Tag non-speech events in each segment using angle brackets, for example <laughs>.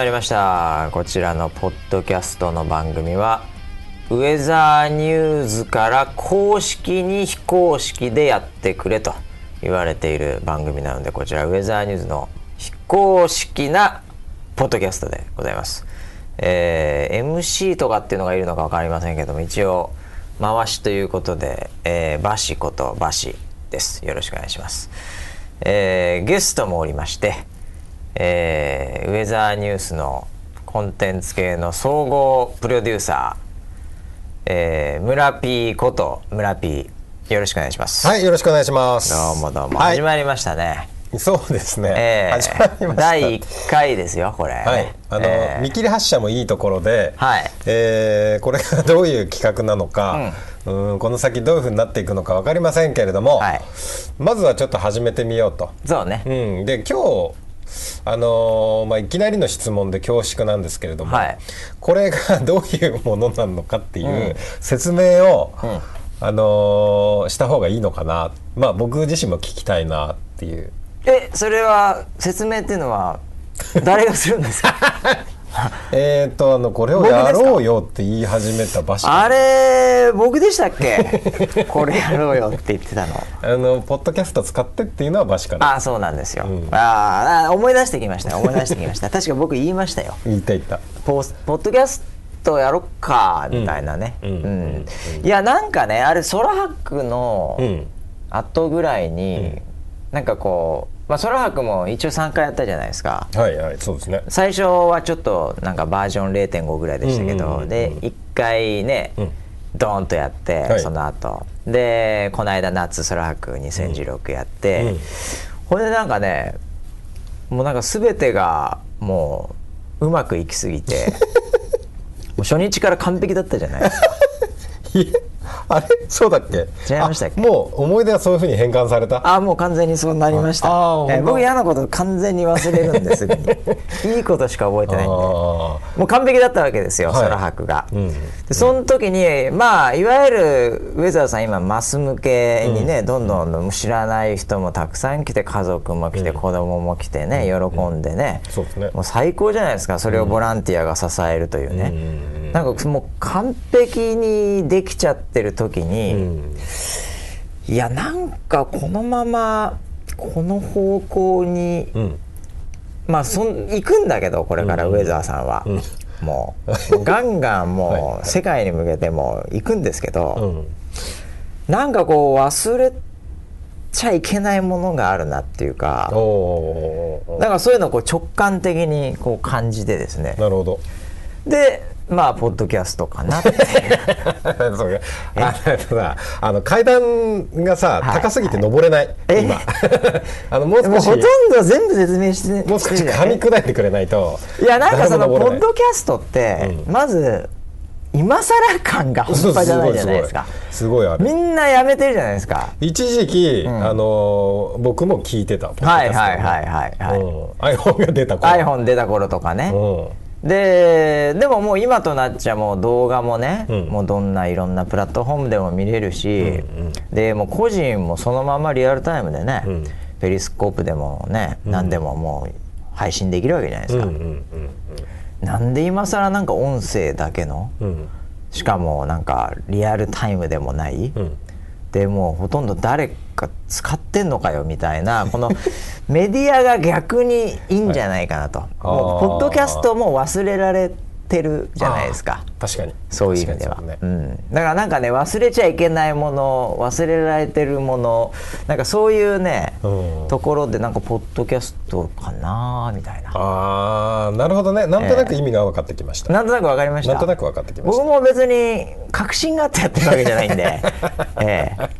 はいりました。こちらのポッドキャストの番組はウェザーニューズから公式に非公式でやってくれと言われている番組なのでこちらウェザーニューズの非公式なポッドキャストでございます、えー MC とかっていうのがいるのか分かりませんけども一応回しということで、えーバシことバシです。よろしくお願いします、えーゲストもおりましてえーウェザーニュースのコンテンツ系の総合プロデューサー、えー、村 P こと村 P よろしくお願いします。はい、よろしくお願いします。どうもどうも、はい始まりましたね。そうですね。えー始まりました。第1回ですよこれ、はい、あの、えー見切り発車もいいところで、はいえーこれがどういう企画なのか、うん、この先どういうふうになっていくのかわかりませんけれども、はいまずはちょっと始めてみようと。そうね、うん、で今日あのーまあ、いきなりの質問で恐縮なんですけれども、はい。これがどういうものなのかっていう説明を、あのーした方がいいのかな、まあ、僕自身も聞きたいなっていう。えそれは説明っていうのは誰がするんですか？<laughs> <laughs> えー、とあのこれをやろうよって言い始めた場所。あれ僕でしたっけ？<laughs> これやろうよって言ってたの。あのポッドキャスト使ってっていうのはバシから。ああそうなんですよ、ああ思い出してきました思い出してきました。<laughs> 確か僕言いましたよ。言いたい言った。ポスポッドキャストやろっかみたいなね、うん。ん。いやなんかねあれソラハックのうん。後ぐらいに、なんかこう、まあ、ソラハックも一応3回やったじゃないですか。はいはいそうですね。最初はちょっとなんかバージョン0.5ぐらいでしたけど、うんうんうんうん。で1回ね、ん。ドーンとやって、はい。その後。でこの間夏ソラハック2016やって、うん。これでなんかねもうなんか全てがもううまくいきすぎて <laughs> もう初日から完璧だったじゃないですか <laughs> <laughs> あれ？そうだっけ？違いましたっけ？あもう思い出はそういうふうに変換された？ああもう完全にそうなりました。えー僕嫌なこと完全に忘れるんですぐに <laughs> いいことしか覚えてないんで。あもう完璧だったわけですよ、はい。ソラハクが、うん。でその時にまあいわゆるウェザーさん今マス向けにね、どんどん知らない人もたくさん来て家族も来て、子供も来てね喜んでね、そうですね。もう最高じゃないですかそれをボランティアが支えるというね、なんかもう完璧にできちゃってる時に、うん。いやなんかこのままこの方向に、うん。まあそん行くんだけどこれからウェザーさんは、もうもうガンガンもう <laughs> 世界に向けてもう行くんですけうど、ん。なんかこう忘れちゃいけないものがあるなっていうかおおー。なんかそういうのをこう直感的にこう感じてですね。なるほど。でまあポッドキャストかな <laughs> そうか。あのさあの階段がさ、はい。高すぎて登れない、え？今。<laughs> あのもう少し。ほとんど全部説明してもう少し噛み砕いてくれないと。いやなんかそのポッドキャストって、まず今更感が半端じゃないじゃないですか。すごいある。みんなやめてるじゃないですか。一時期、あの僕も聞いてたはいはいはいはいはい。うん、iPhone が出た頃。iPhone 出た頃とかね、うんででももう今となっちゃもう動画もね、うん。もうどんないろんなプラットフォームでも見れるし、でもう個人もそのままリアルタイムでね、ん。ペリスコープでもね、何でももう配信できるわけじゃないですか、うんうんなんで今更なんか音声だけのうんうん。しかもなんかリアルタイムでもない、うんでもうほとんど誰か使ってんのかよみたいなこのメディアが逆にいいんじゃないかなと、もうあーポッドキャストも忘れられてるじゃないですか。確かに。そういう意味では、ね。うん、だからなんかね忘れちゃいけないもの忘れられてるものなんかそういうね、うん。ところでなんかポッドキャストかなみたいな。ああなるほどね。なんとなく意味が分かってきました、なんとなく分かりました。なんとなく分かってきました。僕も別に確信があってやってるわけじゃないんで、<laughs> ええ。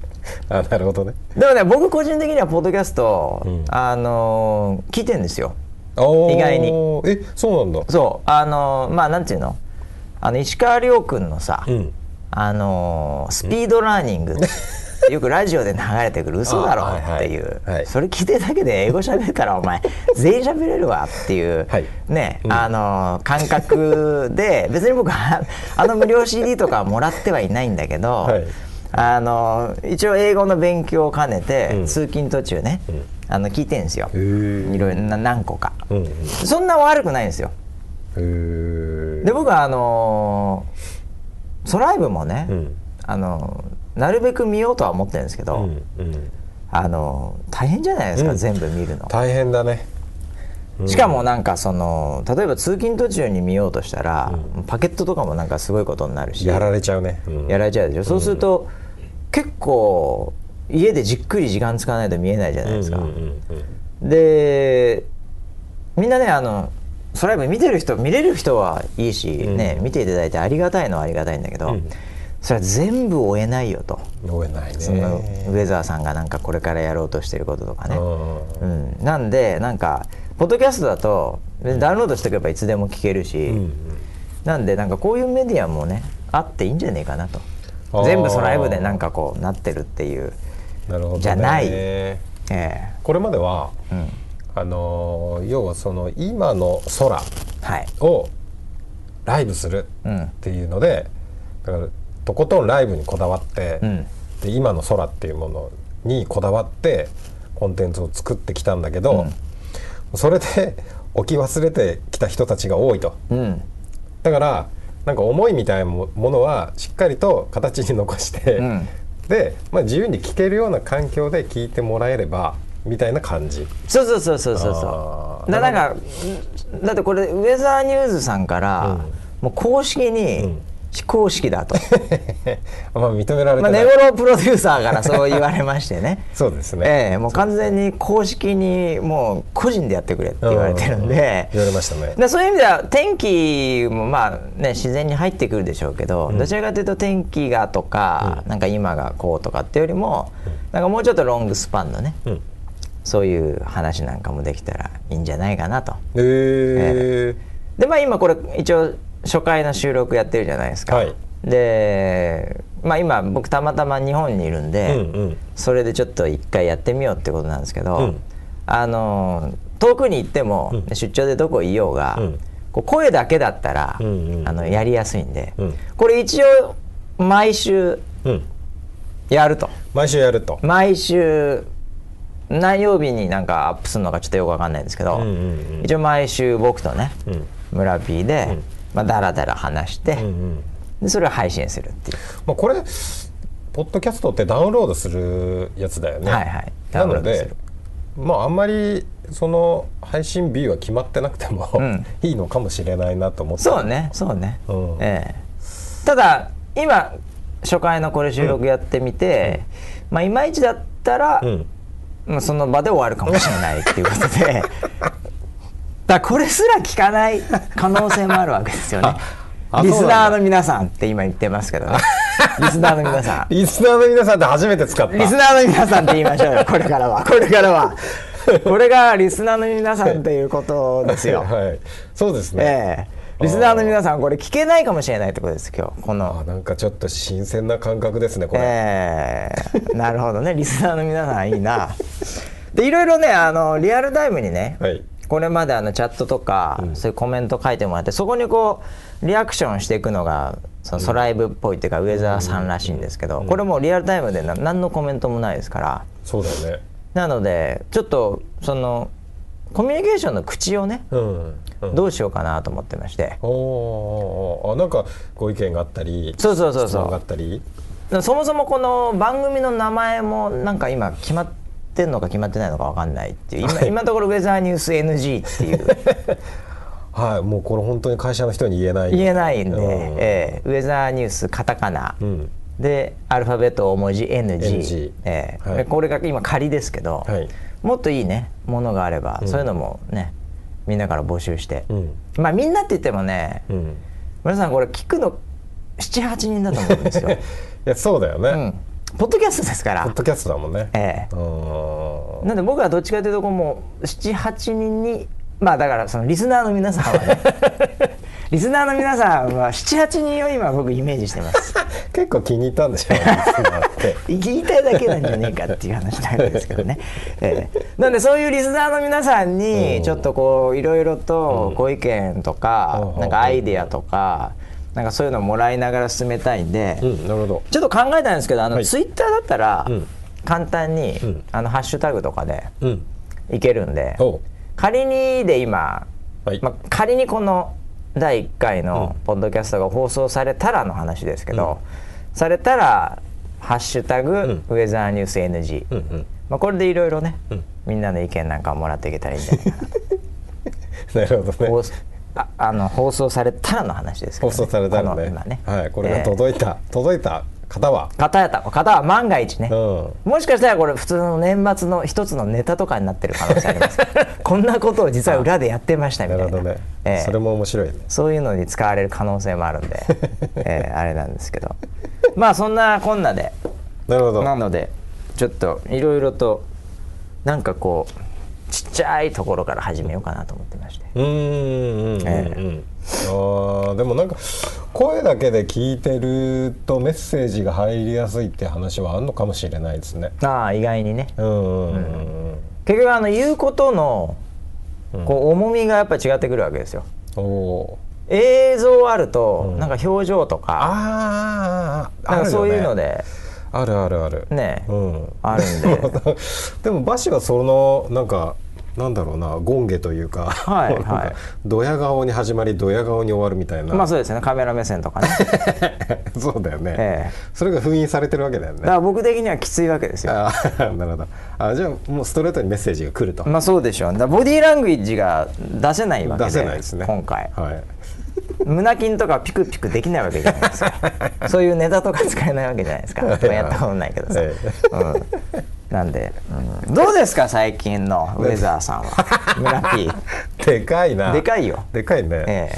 あなるほどね。でもね僕個人的にはポッドキャスト、ん。あのー聞いてんですよ意外に。えそうなんだ。そう。あのーまあなんていうの？あの石川遼君のさ、うん。あのースピードラーニング、<laughs> よくラジオで流れてくる嘘だろ <laughs> っていう、はい。それ聞いてるだけで英語喋れたらお前 <laughs> 全員喋れるわっていう、はい。ね、あのー感覚で別に僕はあの無料 CD とかはもらってはいないんだけど、はい。あのー一応英語の勉強を兼ねて、うん。通勤途中ね、あの聞いてるんですよ。いろいろな何個か。うんうん。そんな悪くないんですよ。で僕はあのーソライブもね、うん。あのーなるべく見ようとは思ってるんですけど、うんうん。あのー大変じゃないですか、うん。全部見るの。大変だね。しかもなんかその例えば通勤途中に見ようとしたら、パケットとかもなんかすごいことになるしやられちゃうね、うん。やられちゃうでしょ、そうすると結構家でじっくり時間使わないと見えないじゃないですか、うんうんうんでみんなねあのソライブ見てる人見れる人はいいし、ね見ていただいてありがたいのはありがたいんだけど、うん。それは全部追えないよと、うん追えないね。そのウェザーさんがなんかこれからやろうとしてることとかね、うん。うん、なんでなんかポッドキャストだとダウンロードしておけばいつでも聞けるし、うんなんでなんかこういうメディアもねあっていいんじゃねえかなと。全部ソライブでなんかこうなってるっていう、なるほど、ね、じゃない。ええ。これまではえうん、あのー要はその今の空はい、をライブするうん。っていうのでだからとことんライブにこだわって、うん。で今の空っていうものにこだわってコンテンツを作ってきたんだけど、それで置き忘れてきた人たちが多いと。うん。だからなんか思いみたいなものはしっかりと形に残して、うんで、まあ、自由に聞けるような環境で聞いてもらえればみたいな感じ。そうそうそうそうそうそう。だなんかだってこれウェザーニューズさんから、もう公式に非公式だと、<laughs> まあ認められてまあ、ない、ネゴロプロデューサーからそう言われましてね。<laughs> そうですね、ええもう完全に公式にもう個人でやってくれって言われてるんで。言われましたね。でそういう意味では天気もまあね自然に入ってくるでしょうけど、どちらかというと天気がとか、なんか今がこうとかっていうよりも、なんかもうちょっとロングスパンのね、うん。そういう話なんかもできたらいいんじゃないかなと。えーでまあ今これ一応初回の収録やってるじゃないですか。はい。でまあ今僕たまたま日本にいるんで、うんうん。それでちょっと一回やってみようってことなんですけど、うん。あの遠くに行っても、出張でどこいようが、うん。こう声だけだったら、うんうん。あのやりやすいんで、うん。これ一応毎週うん。やると。毎週やると。毎週何曜日になんかアップするのかちょっとよくわかんないんですけど、うんうんうん。一応毎週僕とね、うん。村 P で、うんまあ、だらだら話して、うんうん。でそれを配信するっていう。まあ、これポッドキャストってダウンロードするやつだよね。はいはい。ダなのでまああんまりその配信日は決まってなくても、ん。<laughs> いいのかもしれないなと思って。そうねそうね、うん。ええ。ただ今初回のこれ収録やってみて、まあいまいちだったら、うん。まあその場で終わるかもしれないっていうことで <laughs> だこれすら聞かない可能性もあるわけですよね。あリスナーの皆さんって今言ってますけどね。<laughs> リスナーの皆さん。リスナーの皆さんって初めて使った。リスナーの皆さんって言いましょうよこれからは。これからは。これがリスナーの皆さんっていうことですよ。<laughs> はい。そうですね、ええ。リスナーの皆さんこれ聞けないかもしれないってことです今日。この。あなんかちょっと新鮮な感覚ですねこれ、ええ。なるほどね。リスナーの皆さんいいな。でいろいろねあのリアルタイムにね、はいこれまであのチャットとか、そういうコメント書いてもらってそこにこうリアクションしていくのがそのソライブっぽいっていうか、ウェザーさんらしいんですけど、これもうリアルタイムでな何のコメントもないですから。そうだよね。なのでちょっとそのコミュニケーションの口をね、うん、うん、どうしようかなと思ってまして。おーおなんかご意見があったりそうそうそうそう。質問があったり？そもそもこの番組の名前もなんか今決まってんのか決まってないのか分かんないっていう。今今のところウェザーニュース NG っていう。<laughs> はい。もうこれ本当に会社の人に言えない。言えないんで、うん。ええ。ウェザーニュースカタカナ、うん。でアルファベット大文字 NG, NG ええ。はい。でこれが今仮ですけど、はい。もっといいねものがあれば、そういうのもねみんなから募集して、うん。まあみんなって言ってもね、うん。皆さんこれ聞くの78人だと思うんですよ、<laughs> いやそうだよね、うん、ポッドキャストですから。ポッドキャストだもんね。ええ。うん。なんで僕はどっちかというとこうもう78人にまあだからそのリスナーの皆さんはね。<laughs> リスナーの皆さんは78人を今僕イメージしてます。<laughs> 結構気に入ったんでしょうね <laughs> 言いたいだけなんじゃねえかっていう話なんですけどね、ええ。なんでそういうリスナーの皆さんにちょっとこういろいろとご意見とかうん。なんかアイデアとかなんかそういうのをもらいながら進めたいんで、うんなるほど。ちょっと考えたんですけどあの、はい。ツイッターだったらうん。簡単に、ん。あのハッシュタグとかでうん。いけるんでおう。仮にで今、はい。まあ、仮にこの第1回のポッドキャストが放送されたらの話ですけど、されたら「ハッシュタグ、ん。ウェザーニュース NG」うんうん。まあ、これでいろいろね、ん。みんなの意見なんかをもらっていけたらいいんじゃないかな <laughs> なるほどねああの放送されたらの話ですけど、放送されたらね。今ね。はい、これがえー届いた、届いた方は、方やった方は万が一ね、うん。もしかしたらこれ普通の年末の一つのネタとかになってる可能性あります。<laughs> こんなことを実は裏でやってましたみたいな。なるほどね、ええ。それも面白いね。そういうのに使われる可能性もあるんで、<laughs> えーあれなんですけど。まあそんなこんなで。なるほど。なのでちょっといろいろとなんかこうちっちゃいところから始めようかなと思ってましてうーんうんうんうん、えあーでもなんか声だけで聞いてるとメッセージが入りやすいって話はあるのかもしれないですね。ああ意外にね。うんうんうん。うん結局あの言うことのこう重みがやっぱ違ってくるわけですよ。おお映像あるとなんか表情とかああなんかそういうのでであるあるある。ねうん。あるんで。<laughs> でもバシはそのなんかなんだろうな権下というか、はい <laughs> はい。ドヤ顔に始まりドヤ顔に終わるみたいな、まあそうですね。カメラ目線とかね。<laughs> そうだよね、ええ。それが封印されてるわけだよね。だから僕的にはきついわけですよ。あー <laughs> なるほど。あじゃあもうストレートにメッセージが来ると、まあそうでしょう。だボディーラングエッジが出せないわけで出せないですね。今回。はい。胸筋とかピクピクできないわけじゃないですか。そういうネタとか使えないわけじゃないですか。まあやったことないけどさ、え。うん、なんで、うん。どうですか最近のウェザーさんは？<laughs> 村 P でかいな。でかいよ。でかいね、え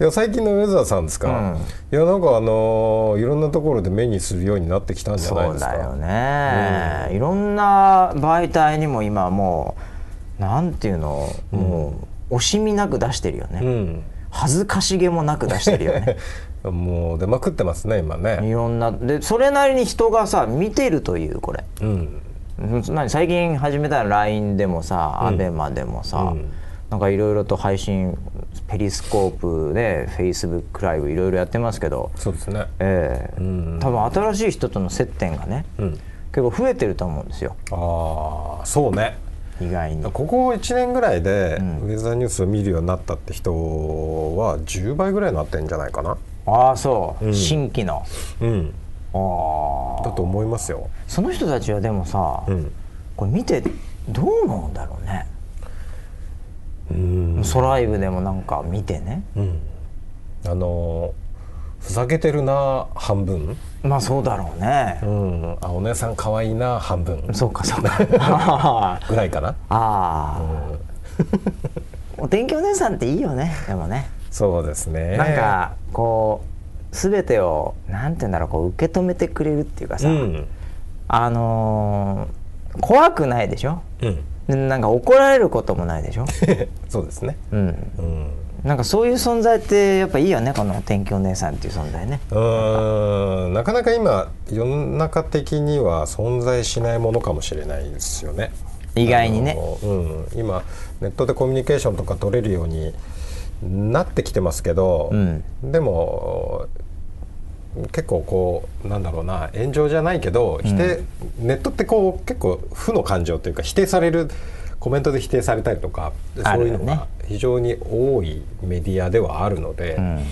いや最近のウェザーさんですか、うん。いやなんかあのーいろんなところで目にするようになってきたんじゃないですか。そうだよね、いろんな媒体にも今もうなんていうの？もう惜しみなく出してるよね、うん。恥ずかしげもなく出してるよね。<laughs> もう出まくってますね今ね。いろんなでそれなりに人がさ見てるというこれ。うんうん最近始めた LINE でもさ、アベマでもさ、うん。なん。かいろいろと配信ペリスコープで Facebook ライブいろいろやってますけどそうですねええん。多分新しい人との接点がね、うん。結構増えてると思うん。ですよああそうね意外にここ1年ぐらいでウェザーニュースを見るようになったって人は10倍ぐらいになってん。じゃないかなああそう、新規のうん。だと思いますよ。その人たちはでもさ、うん。これ見てどう思うんだろうね。うん。ソライブでもなんか見てね。うん。あのーふざけてるな半分。まあそうだろうね。う、ん。あお姉さん可愛いな半分。そうかそうか。あ <laughs> ぐらいかな。あ、<laughs> お天気お姉さんっていいよね。でもね。そうですね。なんかこう全てをなんて言うんだろうこう受け止めてくれるっていうかさ、うん。あのー怖くないでしょ？うん。でなんか怒られることもないでしょ、<laughs> そうですね。うん、うん。なんかそういう存在ってやっぱいいよねこの天気お姉さんっていう存在ね。うーん。なかなか今世の中的には存在しないものかもしれないですよね。意外にね。うん、今ネットでコミュニケーションとか取れるようになってきてますけど、うん。でも結構こうなんだろうな炎上じゃないけど否定、ネットってこう結構負の感情というか否定されるコメントで否定されたりとかそういうのが非常に多いメディアではあるので、ん。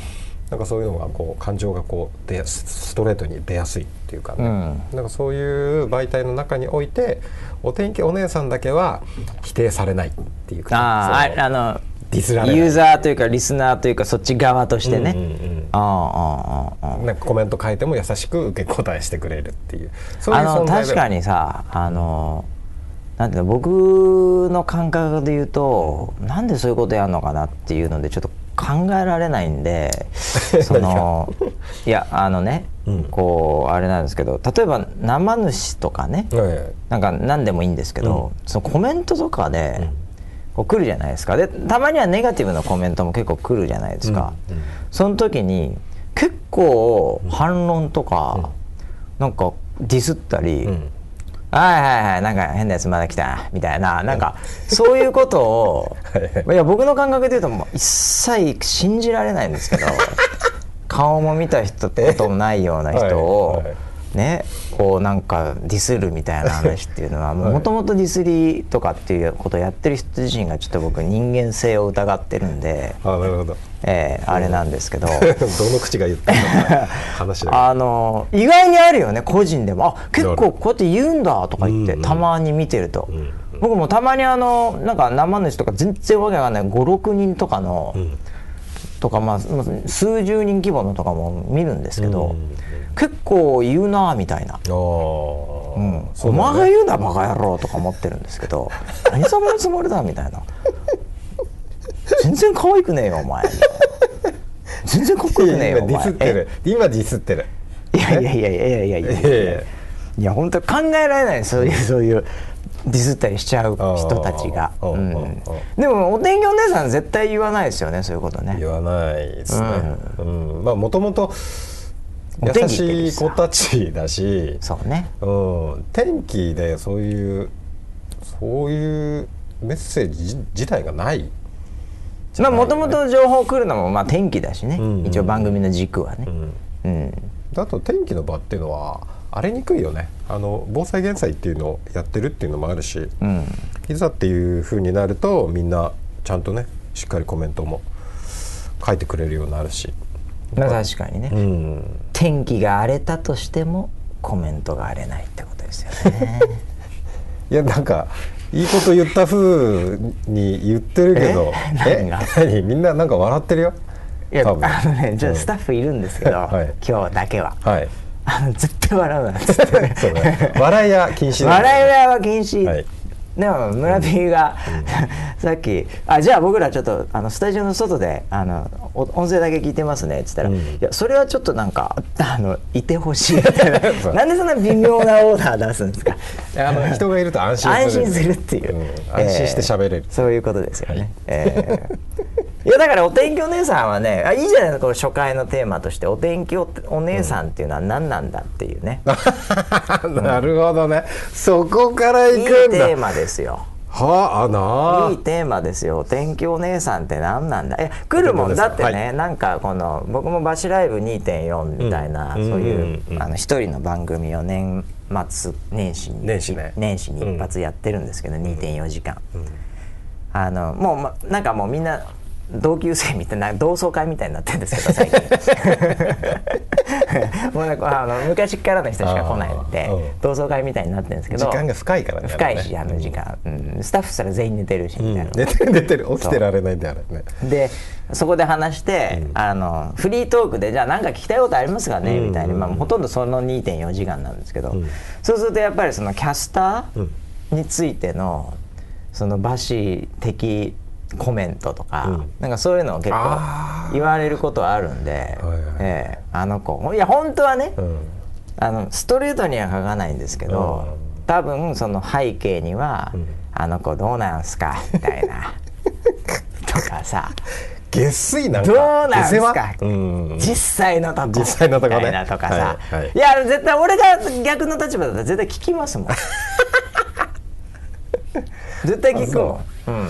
なんかそういうのがこう感情がこう出やすストレートに出やすいっていうかね、うん。なんかそういう媒体の中においてお天気お姉さんだけは否定されないっていうかああのディスられない。ユーザーというかリスナーというかそっち側としてね、うんうんうん。ああああああなんかコメント書いても優しく受け答えしてくれるっていう。そういうあの確かにさあのなんていうの僕の感覚で言うとなんでそういうことやるのかなっていうのでちょっと考えられないんで <laughs> そのいやあのね、うん。こうあれなんですけど例えば生主とかね、えなんか何でもいいんですけど、そのコメントとかで、こう来るじゃないですか。でたまにはネガティブなコメントも結構来るじゃないですか、うんうん。その時に結構反論とか、なんかディスったり、うん。はいはいはいなんか変なやつまだ来たみたいななんかそういうことをはい。いや僕の感覚で言うともう一切信じられないんですけど <laughs> 顔も見た人こともないような人を、はいはいねこうなんかディスるみたいな話っていうのはもともとディスりとかっていうことをやってる人自身がちょっと僕人間性を疑ってるんで、あなるほど。えーあれなんですけど。<laughs> どの口が言ったのか話だ <laughs> あの意外にあるよね個人でも。あ結構こうやって言うんだとか言って、うん。うんたまに見てると、ん。僕もたまにあのなんか生主とか全然わけわかんない56人とかの、んとかまあまあ数十人規模のとかも見るんですけど、うん。結構言うなみたいな。うん。お前が言うなバカ野郎とか思ってるんですけど <laughs> 何様のつもりだみたいな。全然可愛くねえよお前。全然かっこよくねえよお今ディ前スってる。今ディスってる。いやいやいやいやいやいやいや。いやいや。いや本当考えられないそういうそういうディスったりしちゃう人たちが、うん。でもお天気お姉さん絶対言わないですよねそういうことね。言わないですね、うん。まあもともと優しい子たちだし、そうね。うん、天気でそういうそういうメッセージ自体がない。まあもともと情報来るのもまあ天気だしね、んうん。一応番組の軸はね。うん。うん、あと天気の場っていうのは荒れにくいよね。あの防災減災っていうのをやってるっていうのもあるし、うん。いざっていう風になるとみんなちゃんとねしっかりコメントも書いてくれるようになるし、まあ確かにね、うん、天気が荒れたとしてもコメントが荒れないってことですよね。<laughs> いやなんかいいこと言った風に言ってるけど。え？何みんななんか笑ってるよ。いやあのねちょっとスタッフいるんですけど、<laughs> はい。今日だけは。はいあ <laughs> の絶対笑うなっつってね。そうね笑いや禁止笑いは禁止、はい。でも村 P が、<laughs> さっきあ「じゃあ僕らちょっとあのスタジオの外であのお音声だけ聞いてますね」っつったら「うんいやそれはちょっとなんかあのいてほしい」みたいな。<laughs> なんでそんな微妙なオーダー出すんですか？あの人がいると安心する。安心するっていう、うん。安心して喋れる。えーそういうことですよね、えーいやだからお天気お姉さんはねあいいじゃないのこれ初回のテーマとして。お天気おお姉さんっていうのは何なんだっていうね、<laughs> なるほどね。そこからいくんだ。テーマですよ。はああ。ないいテーマですよ。お天気お姉さんって何なんだ。え来るもんだってね、はなんかこの僕もバシライブ2.4みたいな、うんそういう、うんうん。あの一人の番組を年末年始に年始ね。年始に一発やってるんですけど、2.4時間、あのもう、ま、なんかもうみんな同級生みたいな同窓会みたいになってるんですけど最近。<laughs> もうなんかあの昔からの人しか来ないんで同窓会みたいになってるんですけど時間が深いからね深いしあの時間、うん。スタッフしたら全員寝てるしみたいな、寝てる寝てる起きてられないんだよあれね。でそこで話して、あのフリートークでじゃあ何か聞きたいことありますかね、うんみたいな、まあ、ほとんどその2.4時間なんですけど、ん。そうするとやっぱりそのキャスタうん。ーについてのそのバシ的コメントとか、うん。なんかそういうのを結構あー。言われることはあるんで、はいはい。ええあの子いや本当はね、うん。あのストレートには書かないんですけど、うん。多分その背景には、ん。あの子どうなんすかみたいな。<laughs> とかさ。下水なんか。どうなんすか。話、うん。実際のとこ。実際のとこね。みたいなとかさ、はいはい。いや絶対俺が逆の立場だったら絶対聞きますもん。<laughs> 絶対聞くもん、うん、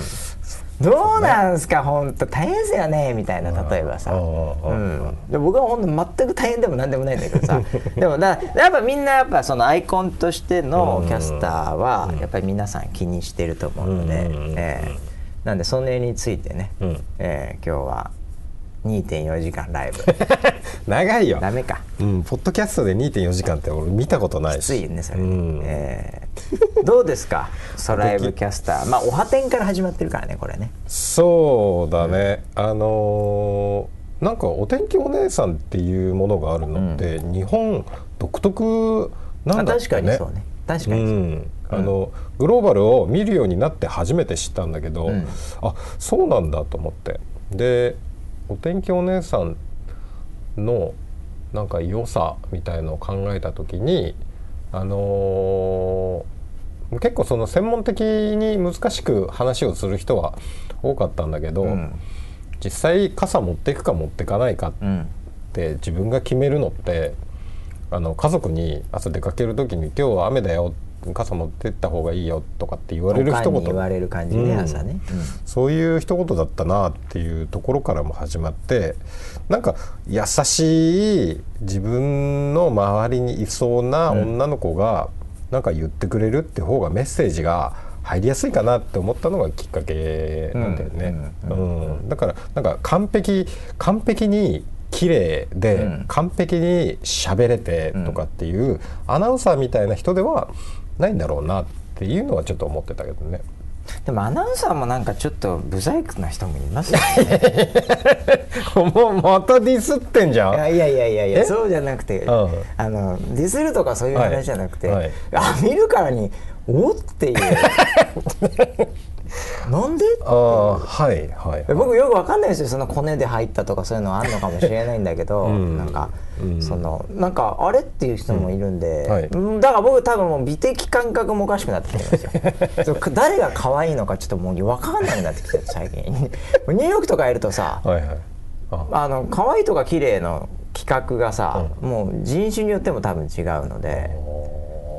どうなんすか本当大変ですよねみたいな例えばさ、ううんん、で僕は本当全く大変でも何でもないんだけどさ。<laughs> でもだやっぱみんなやっぱそのアイコンとしてのキャスターはやっぱり皆さん気にしてると思うので、うんええ。なんでその絵についてね、うん。ええ今日は2.4時間ライブ。<laughs> 長いよ。ダメか。うん、ポッドキャストで2.4時間って俺見たことないし。きついよねそれ、うん。ええ。どうですか？<laughs> ソライブキャスター。まあおはてんから始まってるからねこれね。そうだね、あのーなんかお天気お姉さんっていうものがあるのって、日本独特なんだね。確かにそうね。確かにそう、うん。あのグローバルを見るようになって初めて知ったんだけど、ん。あそうなんだと思って。でお天気お姉さんのなんか良さみたいのを考えた時にあのー結構その専門的に難しく話をする人は多かったんだけど、うん。実際傘持っていくか持っていかないかっうん。て自分が決めるのってあの家族に朝出かける時に「今日は雨だよ傘持ってった方がいいよとかって言われる一言言われる感じね、うん。朝ね、そういう一言だったなっていうところからも始まってなんか優しい自分の周りにいそうな女の子がなんか言ってくれるって方がメッセージが入りやすいかなって思ったのがきっかけなんだよね。うんだからなんか完璧完璧に綺麗で、完璧に喋れてとかっていう、アナウンサーみたいな人ではないんだろうなっていうのはちょっと思ってたけどね。でもアナウンサーもなんかちょっとブサイクな人もいますよね。<laughs> もうまたディスってんじゃん。いやいやいやいやそうじゃなくて、うん。あのディスるとかそういう話じゃなくて、はい。はい。あ見るからにおっていう。<laughs> なんで？ああはいはい。僕よくわかんないですよ。そのコネで入ったとかそういうのあんのかもしれないんだけど、ん。なんか、うんそのなんかあれっていう人もいるんで、うん。はい。うんだから僕多分もう美的感覚もおかしくなってきてるんですよ。<laughs> 誰が可愛いのかちょっともう分かんなくなってきてる最近。<laughs> ニューヨークとかいるとさはいはい。あ。あの可愛いとか綺麗の企画がさ、もう人種によっても多分違うので。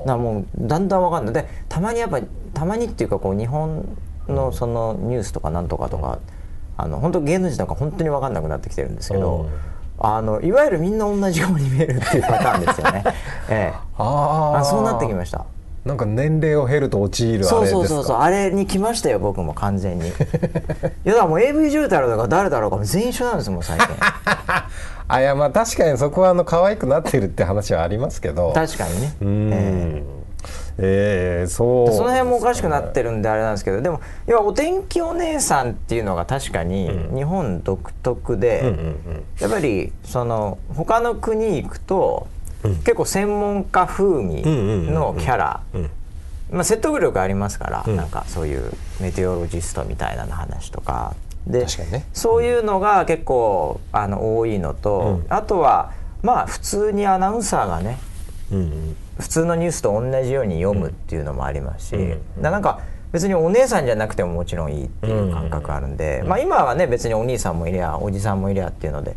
だもうだんだんわかんない。でたまにやっぱたまにっていうかこう日本のそのニュースとかなんとかとか、あの本当芸能人なんか本当に分かんなくなってきてるんですけど、うんあのいわゆるみんな同じように見えるっていうパターンですよね。<laughs> ええ、あー。あそうなってきました。なんか年齢を経ると陥るあそうれですかそうそうそうあれに来ましたよ僕も完全に。<laughs> いやだからもう AV 女優太郎とか誰だろうかも全員一緒なんですもん最近。<laughs> あいやまあ確かにそこはあの可愛くなってるって話はありますけど。確かにね。うーん。えーそう。その辺もおかしくなってるんであれなんですけどでも要はお天気お姉さんっていうのが確かに日本独特で、うんうんやっぱりその他の国行くと、結構専門家風味のキャラ、ん。まあ、説得力ありますから、ん。なんかそういうメテオロジストみたいな話とか。でねそういうのが結構あの多いのと、あとはまあ普通にアナウンサーがね。うんうん普通のニュースと同じように読むっていうのもありますし、だなんか別にお姉さんじゃなくてももちろんいいっていう感覚あるんで、まあ、今はね別にお兄さんもいりゃおじさんもいりゃっていうので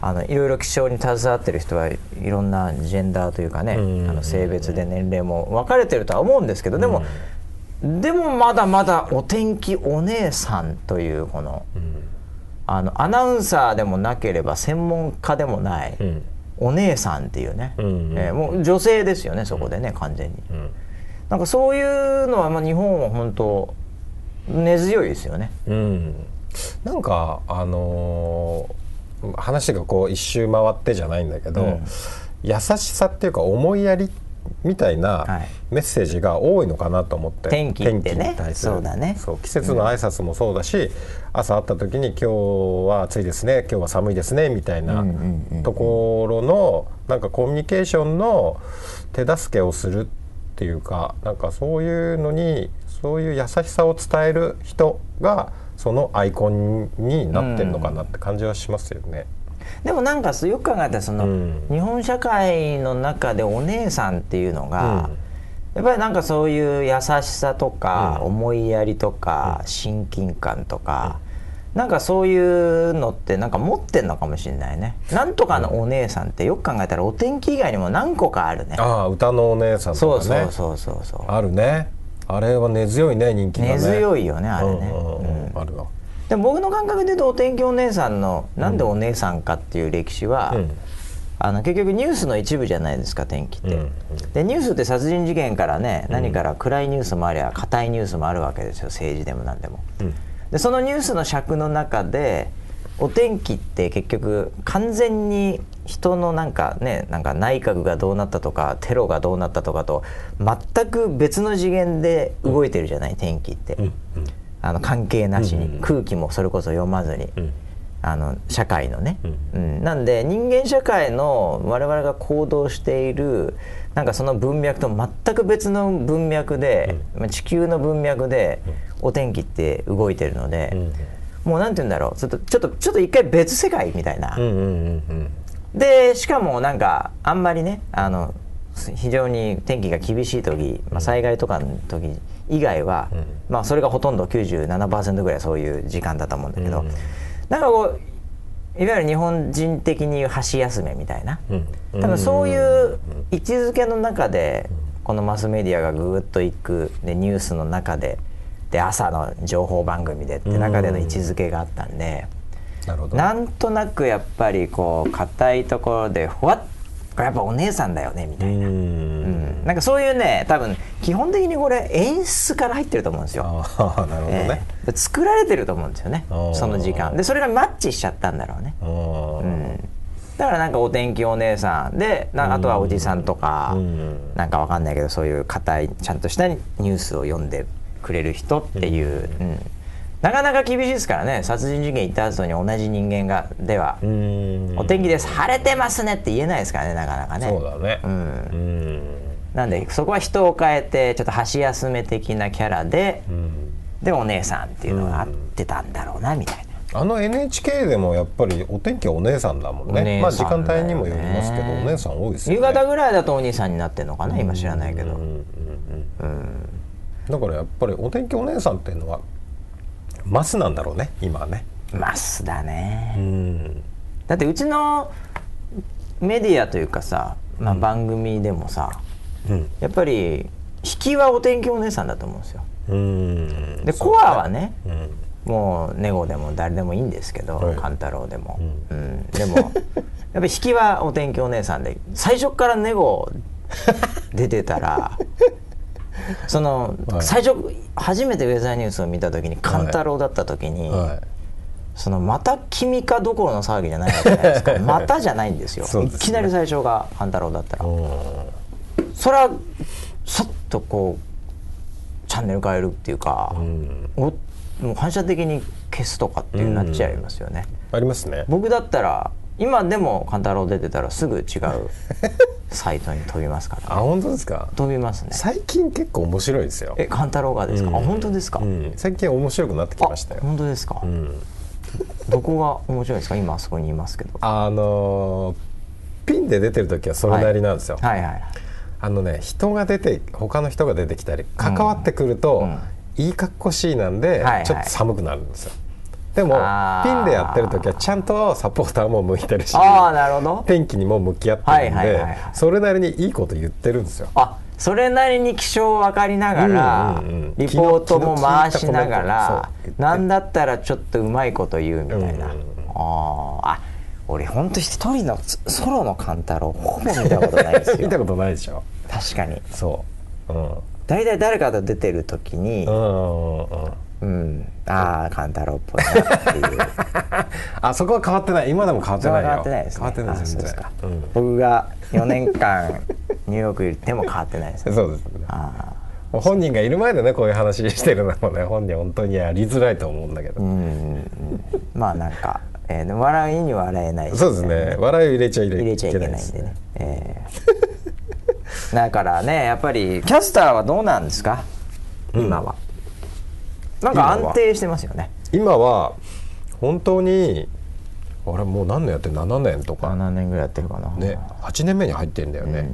あのいろいろ気象に携わってる人はいろんなジェンダーというかね、ん。あの性別で年齢も分かれてるとは思うんですけどでも、でもまだまだお天気お姉さんというこの,、あのアナウンサーでもなければ専門家でもない。うんお姉さんっていうね、うんうん。えーもう女性ですよねそこでね完全に、うん。なんかそういうのはまあ日本は本当根強いですよね。うん。なんかあのー話がこう一周回ってじゃないんだけど、うん。優しさっていうか思いやりみたいはない。メッセージが多いのかなと思って、天気ってね。そうだね。そう。季節の挨拶もそうだし、朝会った時に「今日は暑いですね。今日は寒いですね」みたいなうんうんうんところのなんかコミュニケーションの手助けをするっていうかなんかそういうのにそういう優しさを伝える人がそのアイコンになってるのかなって感じはしますよね。でもなんかよく考えたらその、うん。日本社会の中でお姉さんっていうのが、やっぱりなんかそういう優しさとか、うん。思いやりとか、親近感とか、なんかそういうのってなんか持ってんのかもしれないね。なんとかのお姉さんってよく考えたらお天気以外にも何個かあるね。ああ歌のお姉さんそうとかね。そうそうそうそう。あるね。あれは根強いね人気がね。根強いよねあれね、うんうんうん。うん。あるわでも僕の感覚で言うとお天気お姉さんのなんでお姉さんかっていう歴史は、うん。あの結局ニュースの一部じゃないですか天気って、うんでニュースって殺人事件からね何から暗いニュースもありゃ硬いニュースもあるわけですよ政治でも何でも、うん。でそのニュースの尺の中でお天気って結局完全に人のなんかねなんか内閣がどうなったとかテロがどうなったとかと全く別の次元で動いてるじゃない、天気って、うんあの関係なしに、うんうん空気もそれこそ読まずに、うん。あの社会のね、ううん。なんで人間社会の我々が行動しているなんかその文脈と全く別の文脈で、まあ地球の文脈でお天気って動いてるので、うん。もうなんて言うんだろう。ちょっとちょっとちょっと一回別世界みたいな、うんうんうんうん。でしかもなんかあんまりねあの非常に天気が厳しい時、まあ、災害とかの時以外は、うん。まあ、それがほとんど97%ぐらいそういう時間だと思うんだけど、うん。なんかこういわゆる日本人的に言う箸休めみたいな、うん。多分そういう位置づけの中でこのマスメディアがぐーっといくでニュースの中でで朝の情報番組でって中での位置づけがあったんで、なるほど。なんとなくやっぱりこう硬いところでふわっこれやっぱお姉さんだよねみたいな、ううん。んなんかそういうね多分基本的にこれ演出から入ってると思うんですよ。<laughs> なるほどえね、えで作られてると思うんですよねその時間。でそれがマッチしちゃったんだろうね、うんうん、だからなんかお天気お姉さんでなあとはおじさんとか、うん。なんかわかんないけどそういう硬いちゃんとしたニュースを読んでくれる人っていう、うんなかなか厳しいですからね。殺人事件行った後に同じ人間がでは、うん。お天気です。晴れてますねって言えないですからねなかなかね。そうだね。うん。うん。なんでそこは人を変えてちょっと箸休め的なキャラで、うん。でお姉さんっていうのが合ってたんだろうなみたいな。あの NHK でもやっぱりお天気はお姉さんだもんね。ね。まあ時間帯にもよりますけどお姉さん多いですよね。夕方ぐらいだとお兄さんになってんのかな今知らないけど、だからやっぱりお天気お姉さんっていうのはマスなんだろうね今はね。マスだね、うん。だってうちのメディアというかさ、まあ、番組でもさ、うん。やっぱり引きはお天気お姉さんだと思うんですよ。うん。でコアはねうん。もうネゴでも誰でもいいんですけどはい。勘太郎でも、うん。でも <laughs> やっぱり引きはお天気お姉さんで最初からネゴ出てたら <laughs> その、はい。最初初めてウェザーニュースを見た時に勘太郎だった時に、はそのまた君かどころの騒ぎじゃないわけじゃないですか。<laughs> またじゃないんですよ。ね。いきなり最初が勘太郎だったら。それはさっとこうチャンネル変えるっていうか、もう反射的に消すとかっていうなっちゃいますよね、ありますね。僕だったら今でも勘太郎出てたらすぐ違う <laughs> サイトに飛びますから、あ本当ですか？飛びますね。最近結構面白いですよ。え勘太郎がですか、あ本当ですか、うん。最近面白くなってきましたよ。あ本当ですか、うん。どこが面白いですか？今あそこにいますけど。あのーピンで出てる時はそれなりなんですよ、はいはいはい。あのね人が出て他の人が出てきたり関わってくると、うん。いい格好しいなんで、はいはい。ちょっと寒くなるんですよでもピンでやってる時はちゃんとサポーターも向いてるしああなるほど。天気にも向き合ってるんで、はいはいはいはい。それなりにいいこと言ってるんですよ。あそれなりに気象分かりながら、うんうんうんリポートも回しながら気の利いたコメントそう言って。なんだったらちょっとうまいこと言うみたいな、うんうんうん。あー。あ俺ほんと一人のソソロの勘太郎ほぼ見たことないですよ。<laughs> 見たことないでしょ？確かに。そう。うん。大体誰かと出てる時にうんうんうんうん、ああ勘太郎っぽいなっていう。<laughs> あそこは変わってない。今でも変わってないよ。変わってないですね。変わってないあです全然そうですか、うん。僕が4年間ニューヨークいても変わってないですね。そうですね。あ本人がいる前でねこういう話してるのもね本人本当にやりづらいと思うんだけど、ーうんうんうん。まあなんか、えー笑いには笑えないそうですね。笑いを入れちゃい入れちゃいけないんでね、えー。<laughs> だからねやっぱりキャスターはどうなんですか？今は、なんか安定してますよね。今は本当にあれもう何年やってる7年とか。7年ぐらいやってるかな。ね。8年目に入ってんだよね、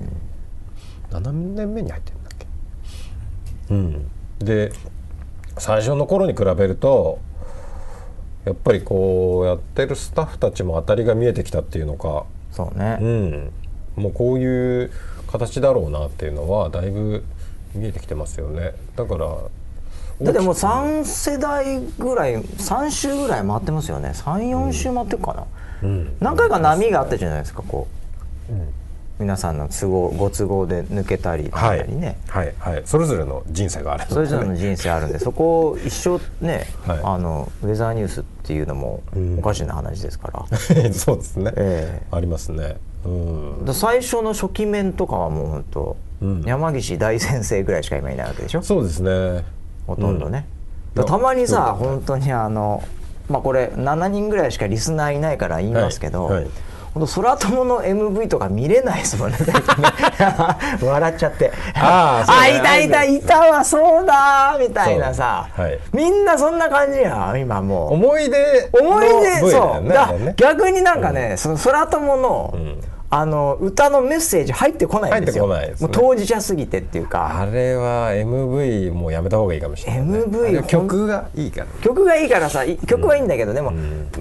7年目に入ってるんだっけ？うん。で最初の頃に比べるとやっぱりこうやってるスタッフたちも当たりが見えてきたっていうのか。そうね、うん。もうこういう形だろうなっていうのはだいぶ見えてきてますよね。だからだってもう3世代ぐらい3週ぐらい回ってますよね。34週回ってるかな、うん。何回か波があったじゃないですかこう、皆さんの都合ご都合で抜けたりなはい。ったりね、はいはい。それぞれの人生があるので。それぞれの人生あるんでそこを一生ね、はい。あのウェザーニュースっていうのもうん。おかしな話ですから, <laughs> そうですね、えありますね。うん。で最初の初期面とかはもう本当、うん。山岸大先生ぐらいしか今いないわけでしょ？そうですねほとんどね、うん。たまにさ本当にあのまあこれ7人ぐらいしかリスナーいないから言いますけど、はいはい。本当空友の MV とか見れないですもんね。<laughs> 笑っちゃって。あーそうね。いたいたいたわそうだみたいなさ、はい。みんなそんな感じやん今もう。思い出の思い出だそう。だ逆になんかね、その空友の、んあの歌のメッセージ入ってこないんですよ。入ってこないね。もう当事者すぎてっていうか。あれは MV もうやめた方がいいかもしれない、ね、MV 曲がいいから。ね曲がいいからさい曲はいいんだけど、でも、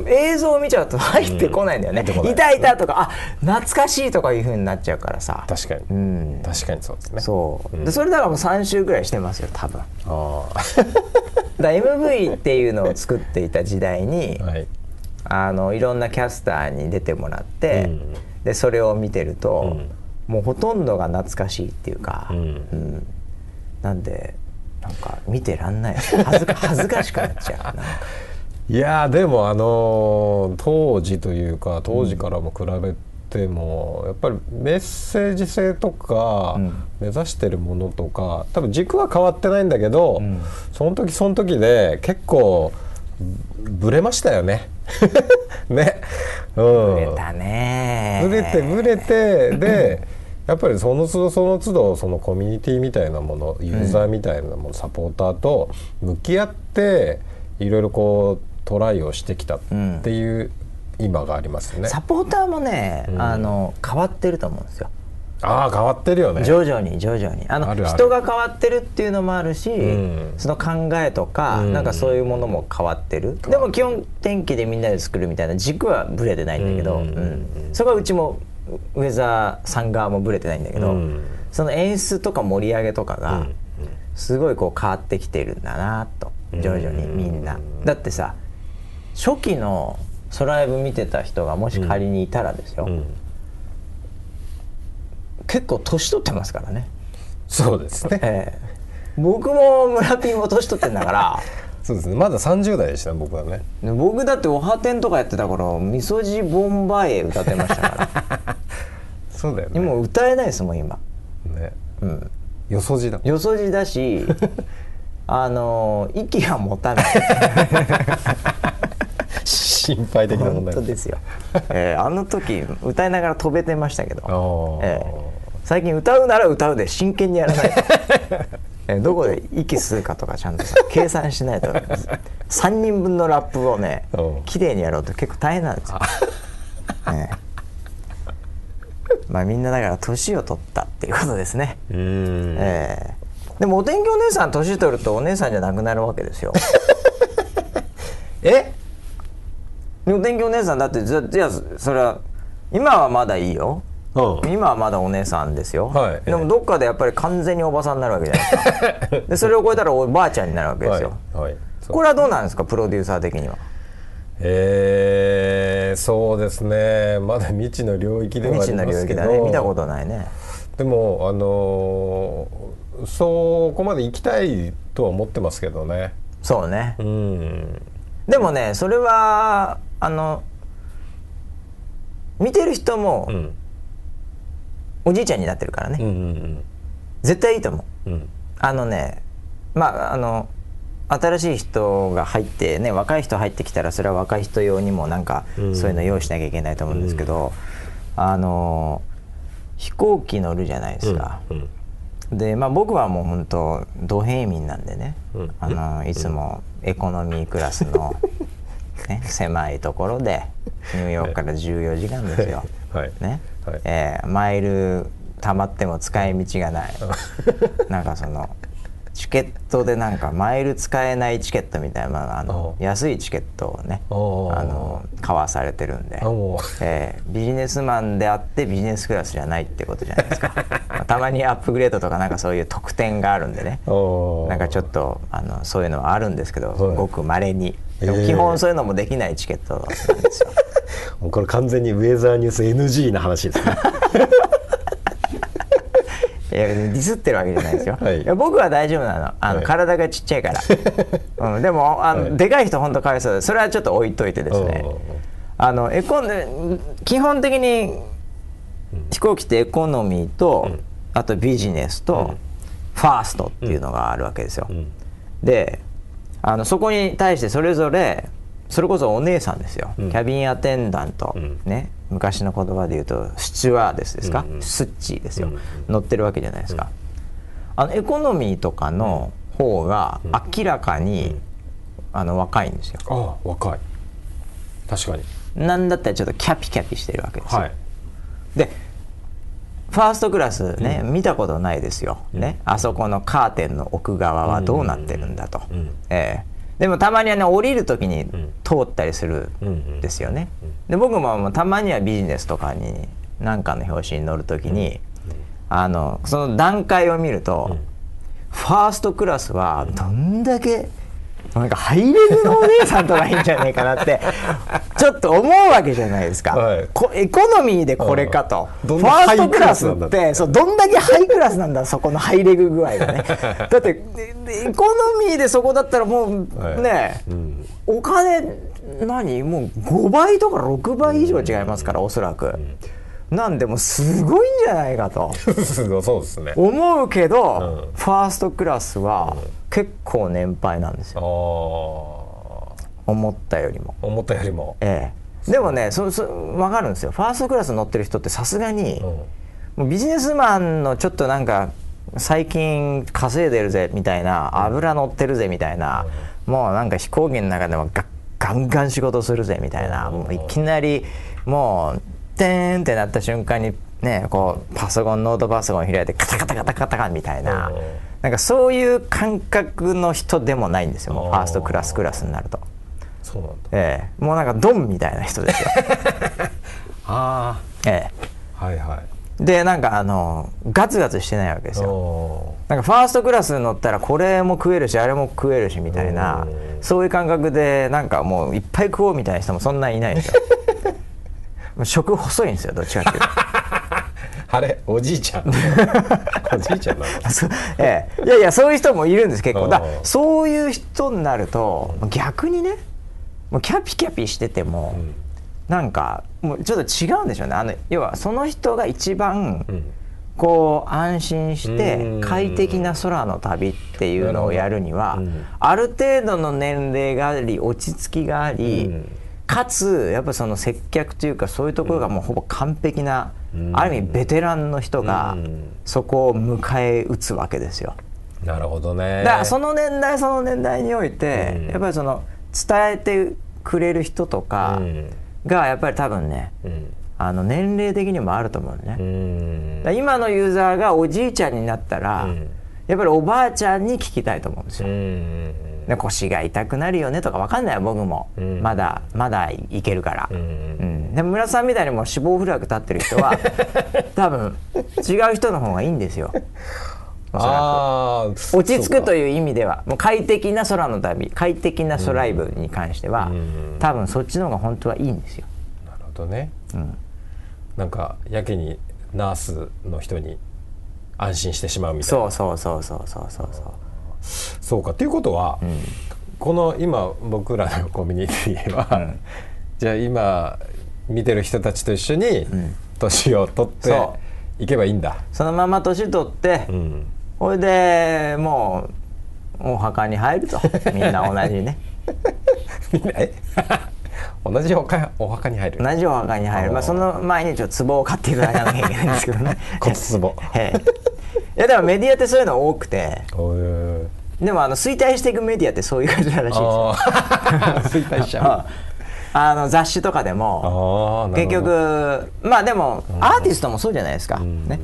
映像を見ちゃうと入ってこないんだよね、入ってこない。いたいたとかあ懐かしいとかいうふうになっちゃうからさ。確かに、うん。確かにそうですね。そう、でそれだからもう3週ぐらいしてますよ多分。<laughs> だかあら MV っていうのを作っていた時代に、あはい。あのいろんなキャスターに出てもらって、うんでそれを見てると、うん。もうほとんどが懐かしいっていうか、うん。うん。なんでなんか見てらんない。恥ずか <laughs> 恥ずかしくなっちゃういやーでもあのー当時というか当時からも比べても、やっぱりメッセージ性とか、うん。目指してるものとか多分軸は変わってないんだけど、ん。その時その時で結構ぶれましたよね。<laughs> ね。うん、ブレたね。ブレてブレてでやっぱりその都度その都度そのコミュニティみたいなものユーザーみたいなもの、サポーターと向き合っていろいろこうトライをしてきたっていう今がありますよね。サポーターもね、あの変わってると思うんですよああ変わってるよね。徐々に徐々に。あの人が変わってるっていうのもあるし、ん。その考えとか、うん。なんかそういうものも変わってる、でも基本天気でみんなで作るみたいな軸はぶれてないんだけど、うん。うん。そこはうちもウェザーさん側もぶれてないんだけど、うん。その演出とか盛り上げとかがうん。すごいこう変わってきてるんだなと。徐々にみんな。だってさ初期のソライブ見てた人がもし仮にいたらですよ、うん結構年取ってますからね。そうですね。ええ僕も村ピンも年取ってんだから <laughs> そうですね。まだ30代でしたね僕はね。僕だっておはてんとかやってた頃みそじボンバイエ歌ってましたから <laughs> そうだよね。今歌えないですもん今ね。うんよそじだ。よそじだし <laughs> あの息が持たない心配的な問本題当ですよ、ええあの時歌いながら飛べてましたけど、ああ、ええ最近歌うなら歌うで真剣にやらないと、<laughs> ええどこで息吸うかとかちゃんとさ計算しないと3人分のラップをねうん。綺麗にやろうと結構大変なんですよ、<laughs> ええ。まあみんなだから年を取ったっていうことですね。ええ。でもお天気お姉さん年取るとお姉さんじゃなくなるわけですよ。<laughs> え？お天気お姉さんだってじゃじゃあそれは今はまだいいようん。今はまだお姉さんですよ、はいでもどっかでやっぱり完全におばさんになるわけじゃないですか <laughs> でそれを超えたらおばあちゃんになるわけですよ、はい。はい。これはどうなんですか？プロデューサー的にはえー、そうですね。まだ未知の領域ではあ未知の領りますけど。域だね見たことないねでもあのーそこまで行きたいとは思ってますけどね。そうねうん。でもねそれはあの見てる人もうん。おじいちゃんになってるからね、うんうん絶対いいと思ううん。うん。あのねまああの新しい人が入ってね若い人入ってきたらそれは若い人用にもなんかうんそういうの用意しなきゃいけないと思うんですけど、あの飛行機乗るじゃないですか、うん。でまあ僕はもう本当ド平民なんでね、うんあのいつもエコノミークラスの、ね、狭いところでニューヨークから14時間ですよ。<laughs> はい。ねはい。えーマイル貯まっても使い道がない。<laughs> なんかそのチケットでなんかマイル使えないチケットみたいな、まあ、あのお安いチケットをねあの買わされてるんで。えービジネスマンであってビジネスクラスじゃないってことじゃないですか。<laughs> まあたまにアップグレードとかなんかそういう特典があるんでね。なんかちょっとあのそういうのはあるんですけど、はい。ごくまれにでもえー基本そういうのもできないチケットなんですよ。<laughs> もうこれ完全にウェザーニュース NG な話ですね。<laughs> いやディスってるわけじゃないですよ、はい。いや僕は大丈夫なの。あの、はい。体がちっちゃいから、<laughs> うん、でもあの、はい。でかい人本当かわいそうでそれはちょっと置いといてですね。あのエコで基本的に飛行機ってエコノミーと、あとビジネスと、ファーストっていうのがあるわけですよ、ん。であのそこに対してそれぞれそれこそお姉さんですよ、ん。キャビンアテンダント、ん。ね。昔の言葉で言うとスチュワーデスですか、うんうん。スッチーですよ、うんうん。乗ってるわけじゃないですか、あのエコノミーとかの方が明らかに、あの若いんですよ。ああ若い。確かに。なんだったらちょっとキャピキャピしてるわけですよ、はい。でファーストクラスね、見たことないですよ、ね、あそこのカーテンの奥側はどうなってるんだと、うん。ええ。でもたまにはね降りる時に通ったりするんですよね、で僕もたまにはビジネスとかに何かの表紙に乗る時に、あのその段階を見ると、ファーストクラスはどんだけなんかハイレグのお姉さんとかいいんじゃないかなって <laughs> ちょっと思うわけじゃないですか、はい。こエコノミーでこれかと、うん。ファーストクラスっって。そうどんだけハイクラスなんだそこのハイレグ具合がね。<laughs> だってエコノミーでそこだったらもうはい。ね、うん。お金何？もう5倍とか6倍以上違いますから、おそらく、なんでもうすごいんじゃないかと。<laughs> そうですね。思うけど、うん。ファーストクラスは結構年配なんですあよー。思ったよりも。思ったよりも。ええ。でもねそそ分かるんですよ。ファーストクラス乗ってる人ってさすがに、うん。もうビジネスマンのちょっとなんか最近稼いでるぜみたいな油乗ってるぜみたいな、もうなんか飛行機の中でもガガンガン仕事するぜみたいな、もういきなりもうてーんってなった瞬間にねこうパソコンノートパソコン開いてカタカタカタカタカみたいな、うん。なんかそういう感覚の人でもないんですよもうファーストクラスクラスになると。そうなんだ。ええ、もうなんかドンみたいな人ですよ。<laughs> あえあはいはい。え、でなんかあのガツガツしてないわけですよ。おなんかファーストクラスに乗ったらこれも食えるしあれも食えるしみたいなうんそういう感覚でなんかもういっぱい食おうみたいな人もそんなにいないんですよ。<laughs> 食細いんですよどっちかっていうと。<laughs> あれおじいちゃん？<laughs> おじいちゃんなの？<laughs> ええ、いやいやそういう人もいるんです結構。だうんそういう人になると逆にねもうキャピキャピしてても、なんかもうちょっと違うんでしょうね。あの要はその人が一番、ん。こう安心しうてん快適な空の旅っていうのをやるにはうんある程度の年齢があり落ち着きがあり、うんかつやっぱその接客というかそういうところがもうほぼ完璧な、うん。ある意味ベテランの人がうん。そこを迎え撃つわけですよ。なるほどね。だからその年代その年代において、うん。やっぱりその伝えてくれる人とかうん。がやっぱり多分ねうん。あの年齢的にもあると思うね。う今のユーザーがおじいちゃんになったら、うん。やっぱりおばあちゃんに聞きたいと思うんですうよ。腰が痛くなるよねとかわかんないよ僕も、うん。まだまだいけるから、うん。うん。でも村田さんみたいにもう死亡フラグ立ってる人は <laughs> 多分違う人の方がいいんですよ。あ落ち着くとういう意味では。もう快適な空の旅快適なソライブに関しては、うん。多分そっちの方が本当はいいんですよ、なるほどね。うん、なんかやけにナースの人に安心してしまうみたいな。そうそうそうそうそうそうそうそうか。っていうことは、この今僕らのコミュニティは、じゃあ今見てる人たちと一緒に年を取ってそいけばいいんだ、そのまま年取って、うん、ほいでもうお墓に入ると。みんな同じね。<laughs> みんなえ？<laughs> 同じお墓お墓に入る？同じお墓に入る。まあその前にちょっと壺を買っていただかなきゃいけないんですけどね。<laughs> 骨壺。ええいやでもメディアってそういうの多くて。でもあの衰退していくメディアってそういう感じならしいですよ。<laughs> 衰退しちゃう。ああ。の雑誌とかでも結局まあでもアーティストもそうじゃないですか、ね、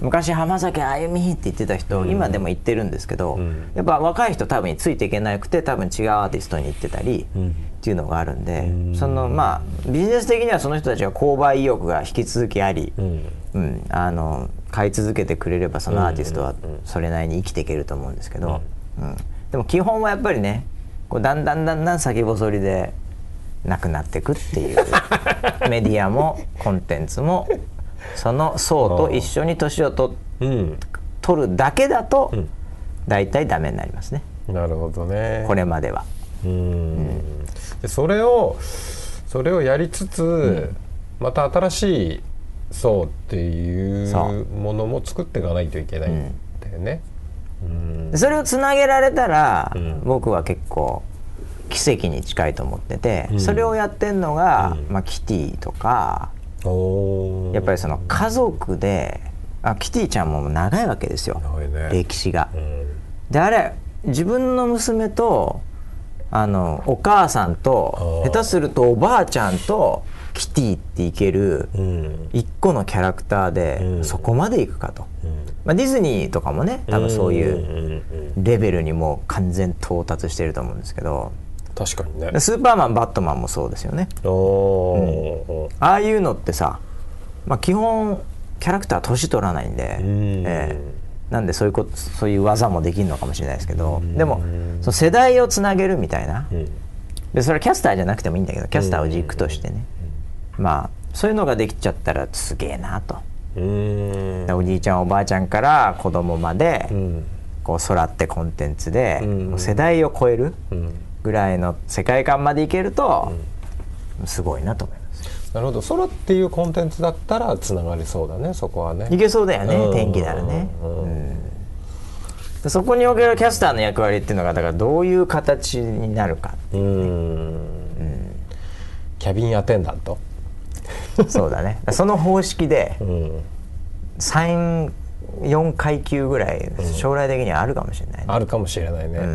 昔浜崎あゆみって言ってた人、今でも言ってるんですけど、ん。やっぱ若い人多分ついていけなくて多分違うアーティストに行ってたり、ん。っていうのがあるんで、そのまあビジネス的にはその人たちが購買意欲が引き続きあり、うんうん、あの買い続けてくれればそのアーティストはそれなりに生きていけると思うんですけど、うん。でも基本はやっぱりねこうだんだんだんだん先細りでなくなっていくっていう。<laughs> メディアもコンテンツもその層と一緒に年をとうん。取るだけだとん。大体ダメになりますね。なるほどね。これまでは。うん。でそれをそれをやりつつ、また新しい層っていそうものも作っていかないといけないんだよね。うん。でそれをつなげられたら、ん。僕は結構奇跡に近いと思ってて、ん。それをやってんのが、まあ、キティとかやっぱりその家族であキティちゃんも長いわけですよ、ね。歴史が。うん。であれ自分の娘とあのお母さんと下手するとおばあちゃんとキティっていけるうん。一個のキャラクターでうん。そこまでいくかと、まあ、ディズニーとかもね多分そういううんうんレベルにもう完全到達してると思うんですけど。確かにね。スーパーマンバットマンもそうですよね。おー。ああいうのってさ、まあ、基本キャラクター年取らないんで、ん。ええ。なんでそういうことそういう技もできるのかもしれないですけどでもその世代をつなげるみたいな。うん。でそれはキャスターじゃなくてもいいんだけどキャスターを軸としてねまあそういうのができちゃったらすげえなと。おじいちゃんおばあちゃんから子供までうん。こう空ってコンテンツでうん。世代を超えるうん。ぐらいの世界観までいけるとすごいなと思います。なるほど。空っていうコンテンツだったらつながりそうだねそこはね。いけそうだよねうん。天気ならね。そこにおけるキャスターの役割っていうのがだからどういう形になるかうん。キャビンアテンダントそうだね。その方式でうん。34階級ぐらい将来的にはあるかもしれないね。あるかもしれないね。ん。う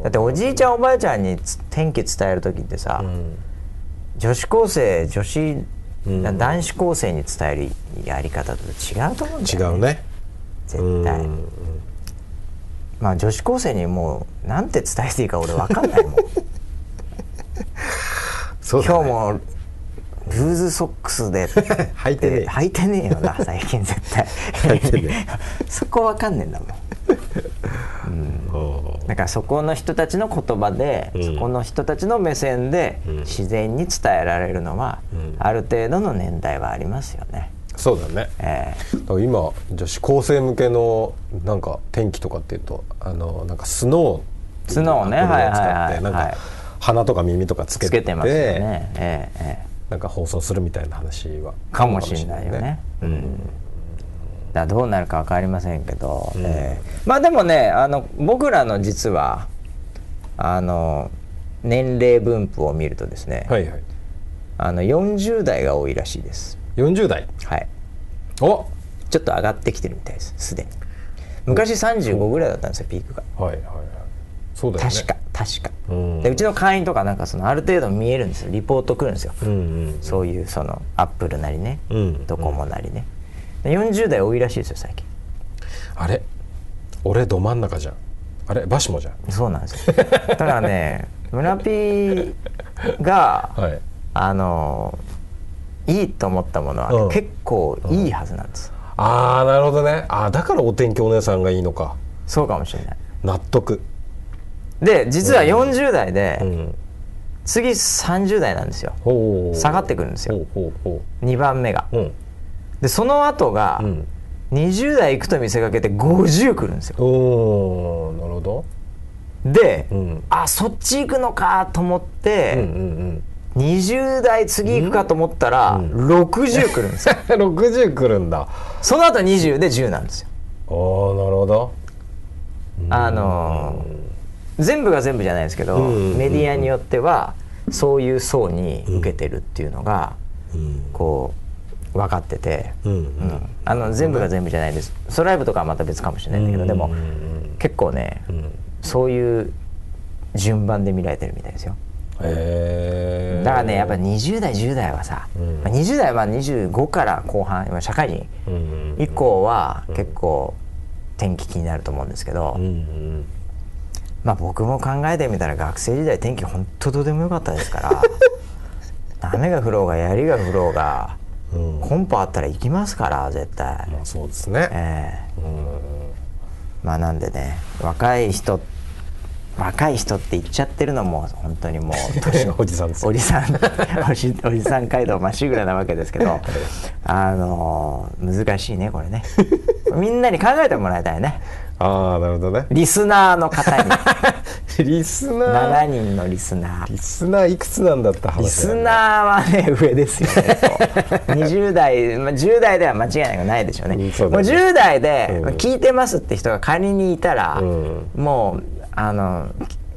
ん。だっておじいちゃんおばあちゃんにつ天気伝える時ってさ、うん。女子高生女子、ん。男子高生に伝えるやり方と違うと思うんだよね。違うね。絶対、うん。まあ女子高生にもうなんて伝えていいか俺分かんないもん。<laughs> そうだね。今日もルーズソックスで。<laughs> 履いてねえ履いてねえよな最近絶対。<laughs> そこ分かんねえんだもん。うん。だからそこの人たちの言葉で、うん。そこの人たちの目線でん。自然に伝えられるのは、ん。ある程度の年代はありますよね。そうだね。ええ。だから今女子高生向けのなんか天気とかっていうとあのなんかスノー。スノーね。はいはいはいってなんはいか鼻とか耳とかつけて。つけてますよね。ええええなんか放送するみたいな話はかもしれないよね。うん。だどうなるか分かりませんけど、ええ。まあでもねあの僕らの実はあの年齢分布を見るとですね、はいはい。あの40代が多いらしいです。40代？はい。お！ちょっと上がってきてるみたいですすでに。昔35ぐらいだったんですよピークが。はいはいはいそうだよね。確か確か、うん。でうちの会員とかなんかそのある程度見えるんですよ。リポート来るんですよ、うんうんそういうそのアップルなりね、うんドコモなりね。で40代多いらしいですよ最近。あれ？俺ど真ん中じゃん。あれ？バシモじゃん。そうなんですよ。だからね <laughs> 村ピーが、はい。あのいいと思ったものはうん。結構いいはずなんです、ああなるほどね。ああだからお天気お姉さんがいいのか。そうかもしれない。納得で実は40代で、うん。次30代なんですよ。下がってくるんですよ。ほうほうほ2番目が。ううん。でその後がうん。20代いくと見せかけて50くるんですよ。おーなるほど。で、うん。あそっち行くのかと思っうんうて、ん。20代次行くかと思ったら、60くるんですよ。うん60くるんだ。その後20で10なんですよ。おーなるほど。あのー全部が全部じゃないですけど、うんメディアによってはそういう層に受けてるっていうのが、うん。こう分かってて、うんうん。あの全部が全部じゃないです。ソライブとかはまた別かもしれないんだけど、でも結構ね、うん。そういう順番で見られてるみたいですよ。だからねやっぱ20代10代はさ、うん。まあ20代は25から後半今社会人うん以降は結構天気気になると思うんですけど、うんうんまあ僕も考えてみたら学生時代天気本当どうでもよかったですから。<laughs> 雨が降ろうが槍が降ろうがうん。コンポあったら行きますから絶対、まあそうですね。ええ。うん。まあなんでね若い人若い人って言っちゃってるのも本当にもう年 <laughs> おじさんおじさんおじおじさん街道まっしぐらなわけですけど <laughs> あの難しいねこれね。みんなに考えてもらいたいねああなるほどね。リスナーの方に。<laughs> リスナ7ー人のリスナー。リスナーいくつなんだって話リスーナーはね <laughs> 上ですよねそう20代、まあ、10代では間違いなくないでしょうね,、うんそうもうだね10代で、うん。まあ聞いてますって人が仮にいたら、うん。もうあの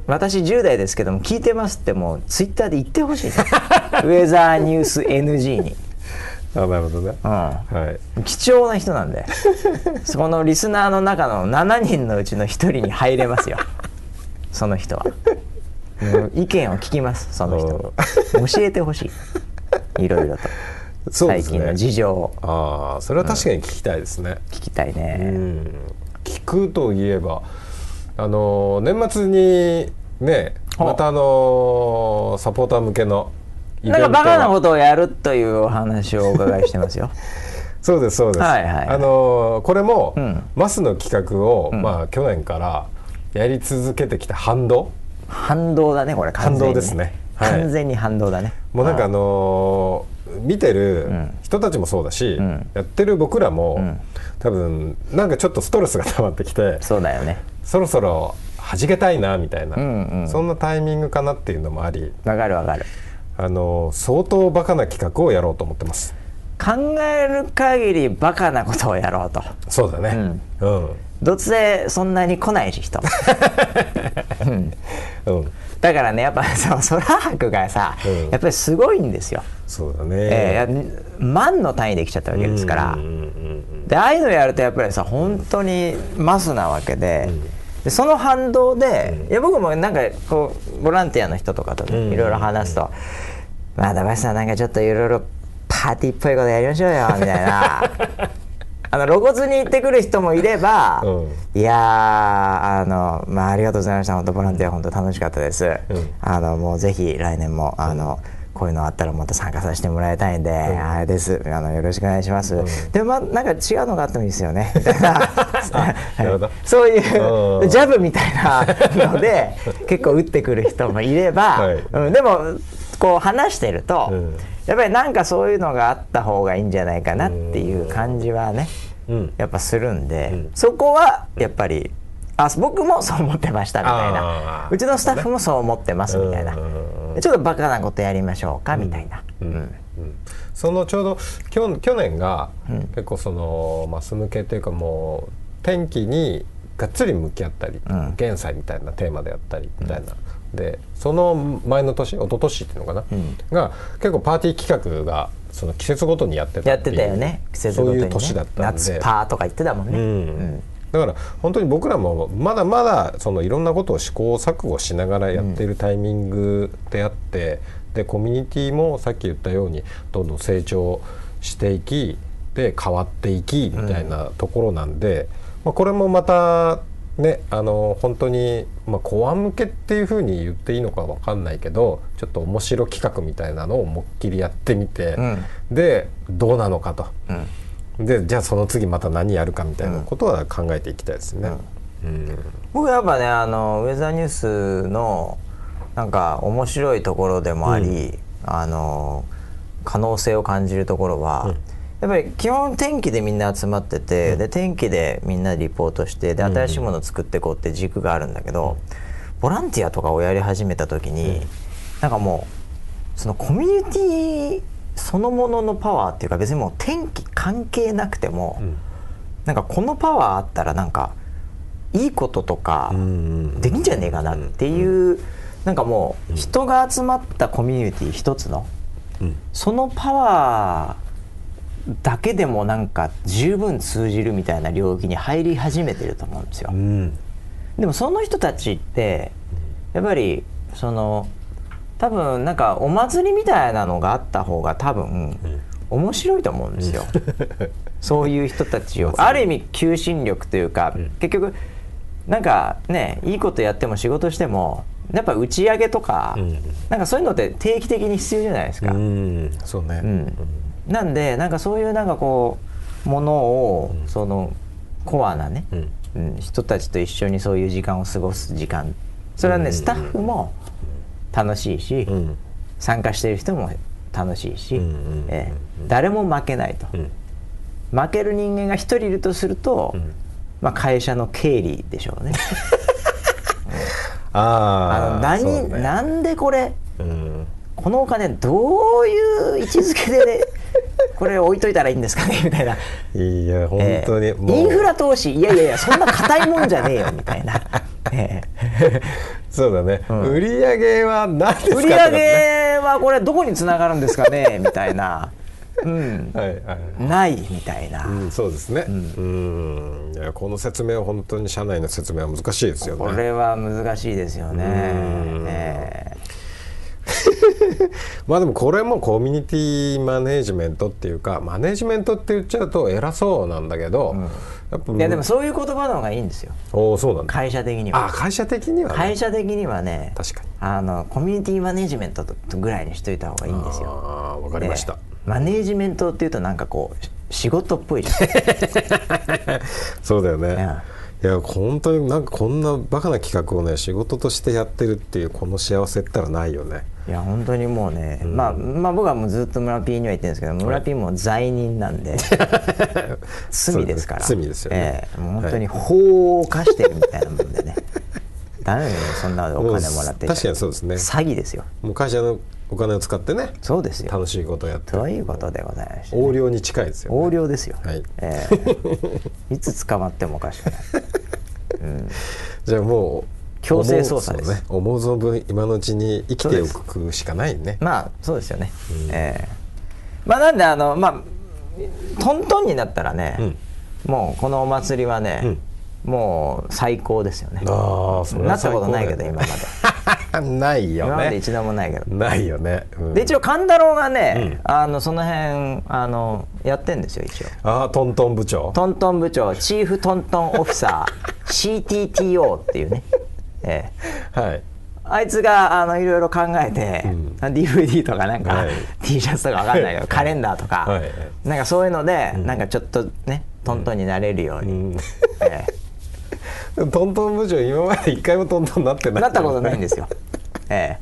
私10代ですけども聞いてますってもうツイッターで言ってほしいね <laughs> ウェザーニュース NG に、あなるほどね。うはい。ん、貴重な人なんで。<laughs> そこのリスナーの中の7人のうちの1人に入れますよ。その人は。意見を聞きますその人。の教えてほしい。いろいろと。そうですね。最近の事情を。ああそれは確かに聞きたいですね、聞きたいね、うん。聞くといえばあの年末にねまたあのサポーター向けのなんかバカなことをやるというお話をお伺いしてますよ。<laughs> そうですそうです、はいはい。はいあのこれも、ん。マスの企画を、まあ去年からやり続けてきた反動？反動だねこれ。完全に反動ですね。はい。完全に反動だね。もうなんかあのー見てるん。人たちもそうだし、ん。やってる僕らも、ん。多分なんかちょっとストレスが溜まってきてそうだよね。そろそろ弾けたいなみたいな、うんうん。そんなタイミングかなっていうのもあり、わかるわかるあのー相当バカな企画をやろうと思ってます。考える限りバカなことをやろうと。そうだね。うん。どつせそんなに来ないし人。<laughs> うん、だからねやっぱ <laughs> その空白がさ、うん。やっぱりすごいんですよ、そうだえね、ー万の単位で来ちゃったわけですから、うんうんうんでああいうのやるとやっぱりさ本当にマスなわけで,、でその反動で、いや僕もなんかこうボランティアの人とかとねうん。いろいろ話すと「まあ高橋さんなんかちょっといろいろパーティーっぽいことやりましょうよ」みたいな。<laughs> あの露骨に言ってくる人もいれば、ういやーあの、まあ、ありがとうございました。本当ボランティア本当楽しかったです、あのもうぜひ来年もあの、こういうのあったらまた参加させてもらいたいんで、あれです。あのよろしくお願いします、でまあなんか違うのがあってもいいですよね。<laughs> <laughs> そういううん。ジャブみたいなので結構打ってくる人もいれば、はい。うんでもこう話してると、うん。やっぱりなんかそういうのがあった方がいいんじゃないかなっていう感じはね、うん。やっぱするんで、ん。そこはやっぱりあ僕もそう思ってましたみたいあなー。うちのスタッフもそう思ってますみたいな。うんちょっとバカなことやりましょうかみたいな、うん。うん。そのちょうど去去年が結構そのマス向けっていうかもう天気にがっつり向き合ったり、ん。減災みたいなテーマであったりみたいな、でその前の年一昨年っていうのかな、が結構パーティー企画がその季節ごとにやってたやってたよね。季節ごとに、ね、そういう年だったんで。夏パーとか言ってたもんね、うん。だから本当に僕らもまだまだそのいろんなことを試行錯誤しながらやっているタイミングであって、でコミュニティもさっき言ったようにどんどん成長していきで変わっていきみたいなところなんで、まあ、これもまたねあの本当に、まあ、コア向けっていうふうに言っていいのかわかんないけどちょっと面白企画みたいなのを思いっきりやってみて、ん。でどうなのかと。ん。でじゃあその次また何やるかみたいなことは考えていきたいですね。うん。僕やっぱねあのウェザーニュースのなんか面白いところでもあり、あの可能性を感じるところは、やっぱり基本天気でみんな集まってて、で天気でみんなリポートしてで新しいものを作っていこうって軸があるんだけど、ボランティアとかをやり始めた時に、なんかもうそのコミュニティそのもののパワーっていうか別にもう天気関係なくても、ん。なんかこのパワーあったらなんかいいこととかんできんじゃねえかなっていう、なんかもう人が集まったコミュニティ一つの、うん。そのパワーだけでもなんか十分通じるみたいな領域に入り始めてると思うんですよ。うん。でもその人たちってやっぱりその多分なんかお祭りみたいなのがあった方が多分面白いと思うんですよ。<laughs> そういう人たちを。ある意味求心力というか、結局なんかねいいことやっても仕事してもやっぱ打ち上げとか、ん。なんかそういうのって定期的に必要じゃないですか。うん。そうね、うんなんでなんかそういうなんかこうものを、そのコアなね、うん。うん人たちと一緒にそういう時間を過ごす時間。それはね、スタッフも楽しいし、うん。参加している人も楽しいし、うええ。誰も負けないと、うん。負ける人間が一人いるとすると、ん。まあ、会社の経理でしょうね。<laughs> あああの何、ね。なんでこれうん。このお金どういう位置づけで、ね、これ置いといたらいいんですかね？<laughs> みたいな。いや本当に、ええ。もう。インフラ投資？いやいやいやそんな硬いもんじゃねえよみたいな、<laughs> ええ。そうだね、売り上げは何ですか？売り上げはこれどこにつながるんですかね？みたいな。うん。はいはい。ないみたいな、うん、そうですね。うん、いやこの説明は本当に社内の説明は難しいですよね。これは難しいですよね、え <laughs> まあでもこれもコミュニティマネジメントっていうかマネジメントって言っちゃうと偉そうなんだけど、やっぱえいやでもそういう言葉の方がいいんですよおおそうなんだ。会社的にはあ会社的には、ね、会社的にはね確かにあのコミュニティマネジメントとぐらいにしといた方がいいんですよああわかりました。ねマネージメントっていうとなんかこうし仕事っぽい <laughs> そうだよね。やいや本当になんかこんなバカな企画をね仕事としてやってるっていうこの幸せったらないよね。いや本当にもうね、まあまあ僕はもうずっと村 P には言ってるんですけど村 P も罪人なんで <laughs> 罪ですから。罪ですよね。ええ。もう本当に法を犯してるみたいなもんでね。ダメだよそんなお金もらって確かにそうですね。詐欺ですよ。もう会社のお金を使ってねそうですよ。楽しいことをやって。るそういうことでございましてね、横領に近いですよ、ね。横領ですよ、はい。ええ。<laughs> いつ捕まってもおかしくない。<laughs> じゃあもう強制捜査です。ね、思う存分今のうちに生きておくしかないね。まあそうですよね、ええ。まあなんであのまあトントンになったらね、もうこのお祭りはね、もう最高ですよね。ああそれなったことないけど今まで。で。<laughs> ないよね。今まで一度もないけど。ないよね。うん。で一応勘太郎がね、あのその辺あのやってんですよ一応。ああトントン部長。トントン部長チーフトントンオフィサー CTTO っていうね、ええ。はい。あいつがあのいろいろ考えて、DVD とかなんか、はい。T シャツとかわかんないけどカレンダーとか、はい。なんかそういうので、なんかちょっとねトントンになれるように、うん。え <laughs> トントン部長今まで一回もトントンなってない。えなったことないんですよ、え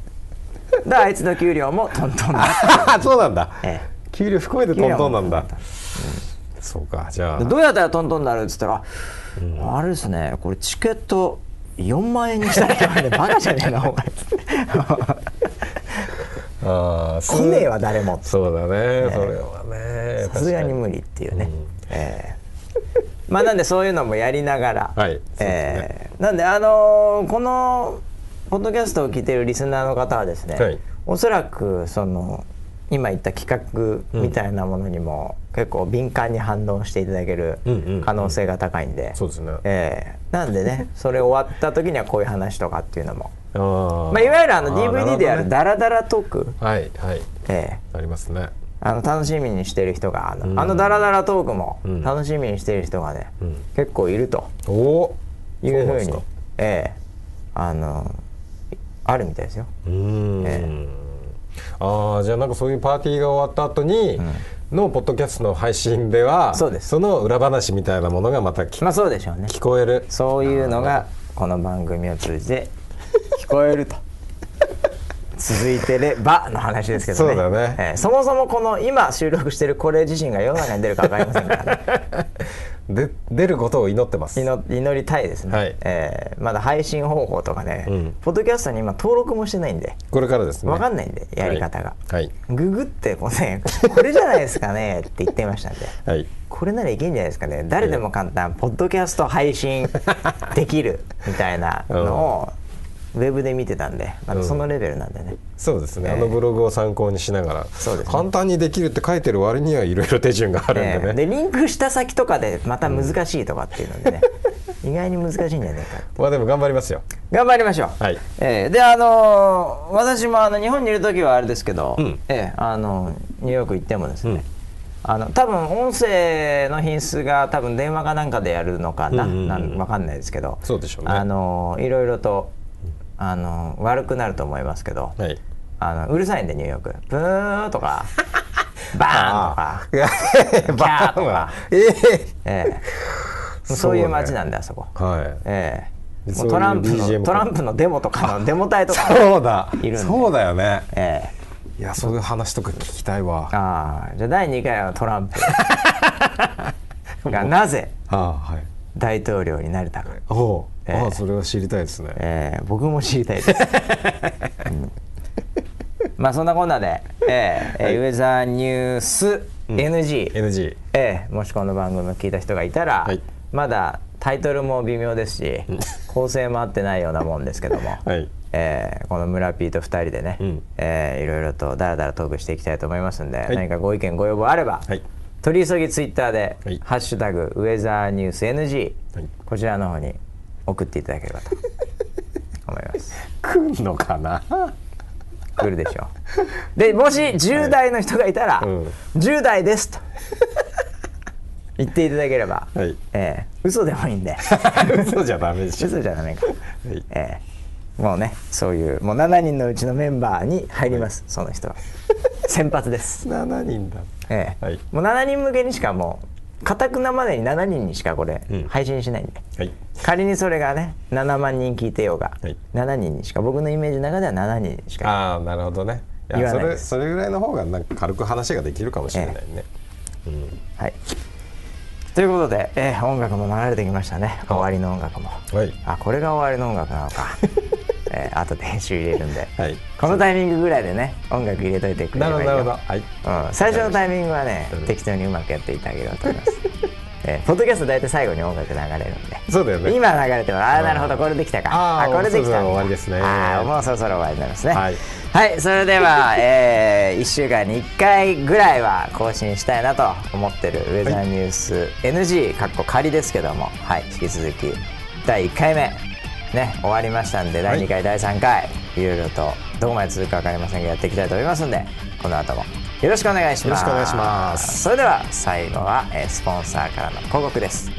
え。だからあいつの給料もトントンだ。あ <laughs> そうなんだ。え給料含めてトントンなんだ。そうかじゃあ。どうやったらトントンになるっつったら、あれですねこれチケット4万円にしたらいいわねバカじゃねえなお前。ああ来ねえわ誰もそうだね。それはね。さすがに無理っていうね、ええ。まあなんでそういうのもやりながら、はいええ。なんであのーこのポッドキャストを聞いてるリスナーの方はですね、はい。おそらくその今言った企画みたいなものにも結構敏感に反応していただけるうんうんうん。可能性が高いんで、そうですね。ええなんでね <laughs> それ終わった時にはこういう話とかっていうのも、あー。まあ、いわゆるあの DVD でやるなダラダラトーク、はいはい。ええ。ありますね。あの楽しみにしてる人があの,、あのダラダラトークもん。楽しみにしてる人がね、ん。結構いると。いうふうにええ。あのあるみたいですよ。うーん。えああじゃあなんかそういうパーティーが終わった後に、のポッドキャストの配信ではそうですの裏話みたいなものがまた聞,、まあそうでしょうね。聞こえるそういうのがこの番組を通じて聞こえると。<laughs> 続いてればの話ですけどね。そうだね。ええそもそもこの今収録してるこれ自身が世の中に出るか分かりませんからね。<laughs> で出ることを祈ってます。祈祈りたいですね、はい。ええまだ配信方法とかね、うん。ポッドキャストに今登録もしてないんでこれからですね。分かんないんでやり方が、はい。ググってこうね <laughs> これじゃないですかねって言ってましたんで。はい。これならいけんじゃないですかね。誰でも簡単ポッドキャスト配信できるみたいなのをウェブで見てたんでまだそのレベルなんでね、そうですね、あのブログを参考にしながらそうですね。簡単にできるって書いてる割にはいろいろ手順があるんでね、ええ。でリンクした先とかでまた難しいとかっていうのでね、意外に難しいんじゃないかまあでも頑張りますよ。頑張りましょう、はい。ええ。であのー私もあの日本にいる時はあれですけど、ん。ええあのニューヨーク行ってもですね、あの多分音声の品質が多分電話かなんかでやるのかな,、うんうんうんなん分かんないですけどそうでしょうね。あのいろいろとあの悪くなると思いますけど、はい。あのうるさいんでニューヨーク。ブーンとか <laughs> バーンとかいやキャーとか。ええ。ええ。そういう街なんであそこ、はい。ええ。そういうもうトランプのトランプのデモとかの <laughs> デモ隊とかそうだいるそうだよね。ええ。いやそういう話とか聞きたいわ。ああじゃあ第2回はトランプ。<laughs> がなぜ大統領になれたか、おああそれは知りたいですね。ええ。僕も知りたいです、<laughs> うん。まあそんなこんなで、ええ。ウェザーニュース NG、NG ええ。もしこの番組を聞いた人がいたら、はい。まだタイトルも微妙ですし構成も合ってないようなもんですけども、<laughs> はい。えーこの村 P と2人でね、うん。えーいろいろとだらだらトークしていきたいと思いますんで、い。何かご意見ご要望あれば、はい。取り急ぎツイッターで「はい。ハッシュタグウェザーニュース NG」はい。こちらの方に送っていただければと思います。来んのかな？来るでしょう。でもし10代の人がいたら「うん。10代です」と言っていただければ、はい。えー嘘でもいいんで。嘘じゃダメでしょ。嘘じゃダメか、はい。えーもうねそういうもう7人のうちのメンバーに入ります、その人は。先発です、7人だ。ええ。はい。もう7人向けにしかもうかたくなまでに7人にしかこれうん。配信しないんで、はい。仮にそれがね7万人聞いてようが、はい。7人にしか僕のイメージの中では7人にしか。ああなるほどね。いやそれそれぐらいの方がなんか軽く話ができるかもしれないね、はい。ということで、えー音楽も流れてきましたね。終わりの音楽も。はい。あこれが終わりの音楽なのか、<laughs> えー、後で編集入れるんで、はい。このタイミングぐらいでね音楽入れといてくれなればいいよ。るほどなるほど。はい。うん、最初のタイミングはね、うん適当にうまくやっていってあげればと思います、えーポッドキャスト大体最後に音楽流れるんで。そうだよね。今流れてもああなるほど。これできたか。あーこれできた。終わりですね。もうそろそろ終わりになりますね。はい。はい、それでは、え1週間に1回ぐらいは更新したいなと思ってるウェザーニュース NG かっこ仮ですけども、はい、引き続き。第1回目ね終わりましたんで第2回、第3回いろいろとどこまで続くか分かりませんがやっていきたいと思いますんでこの後もよろしくお願いします。よろしくお願いします。それでは最後は、えースポンサーからの広告です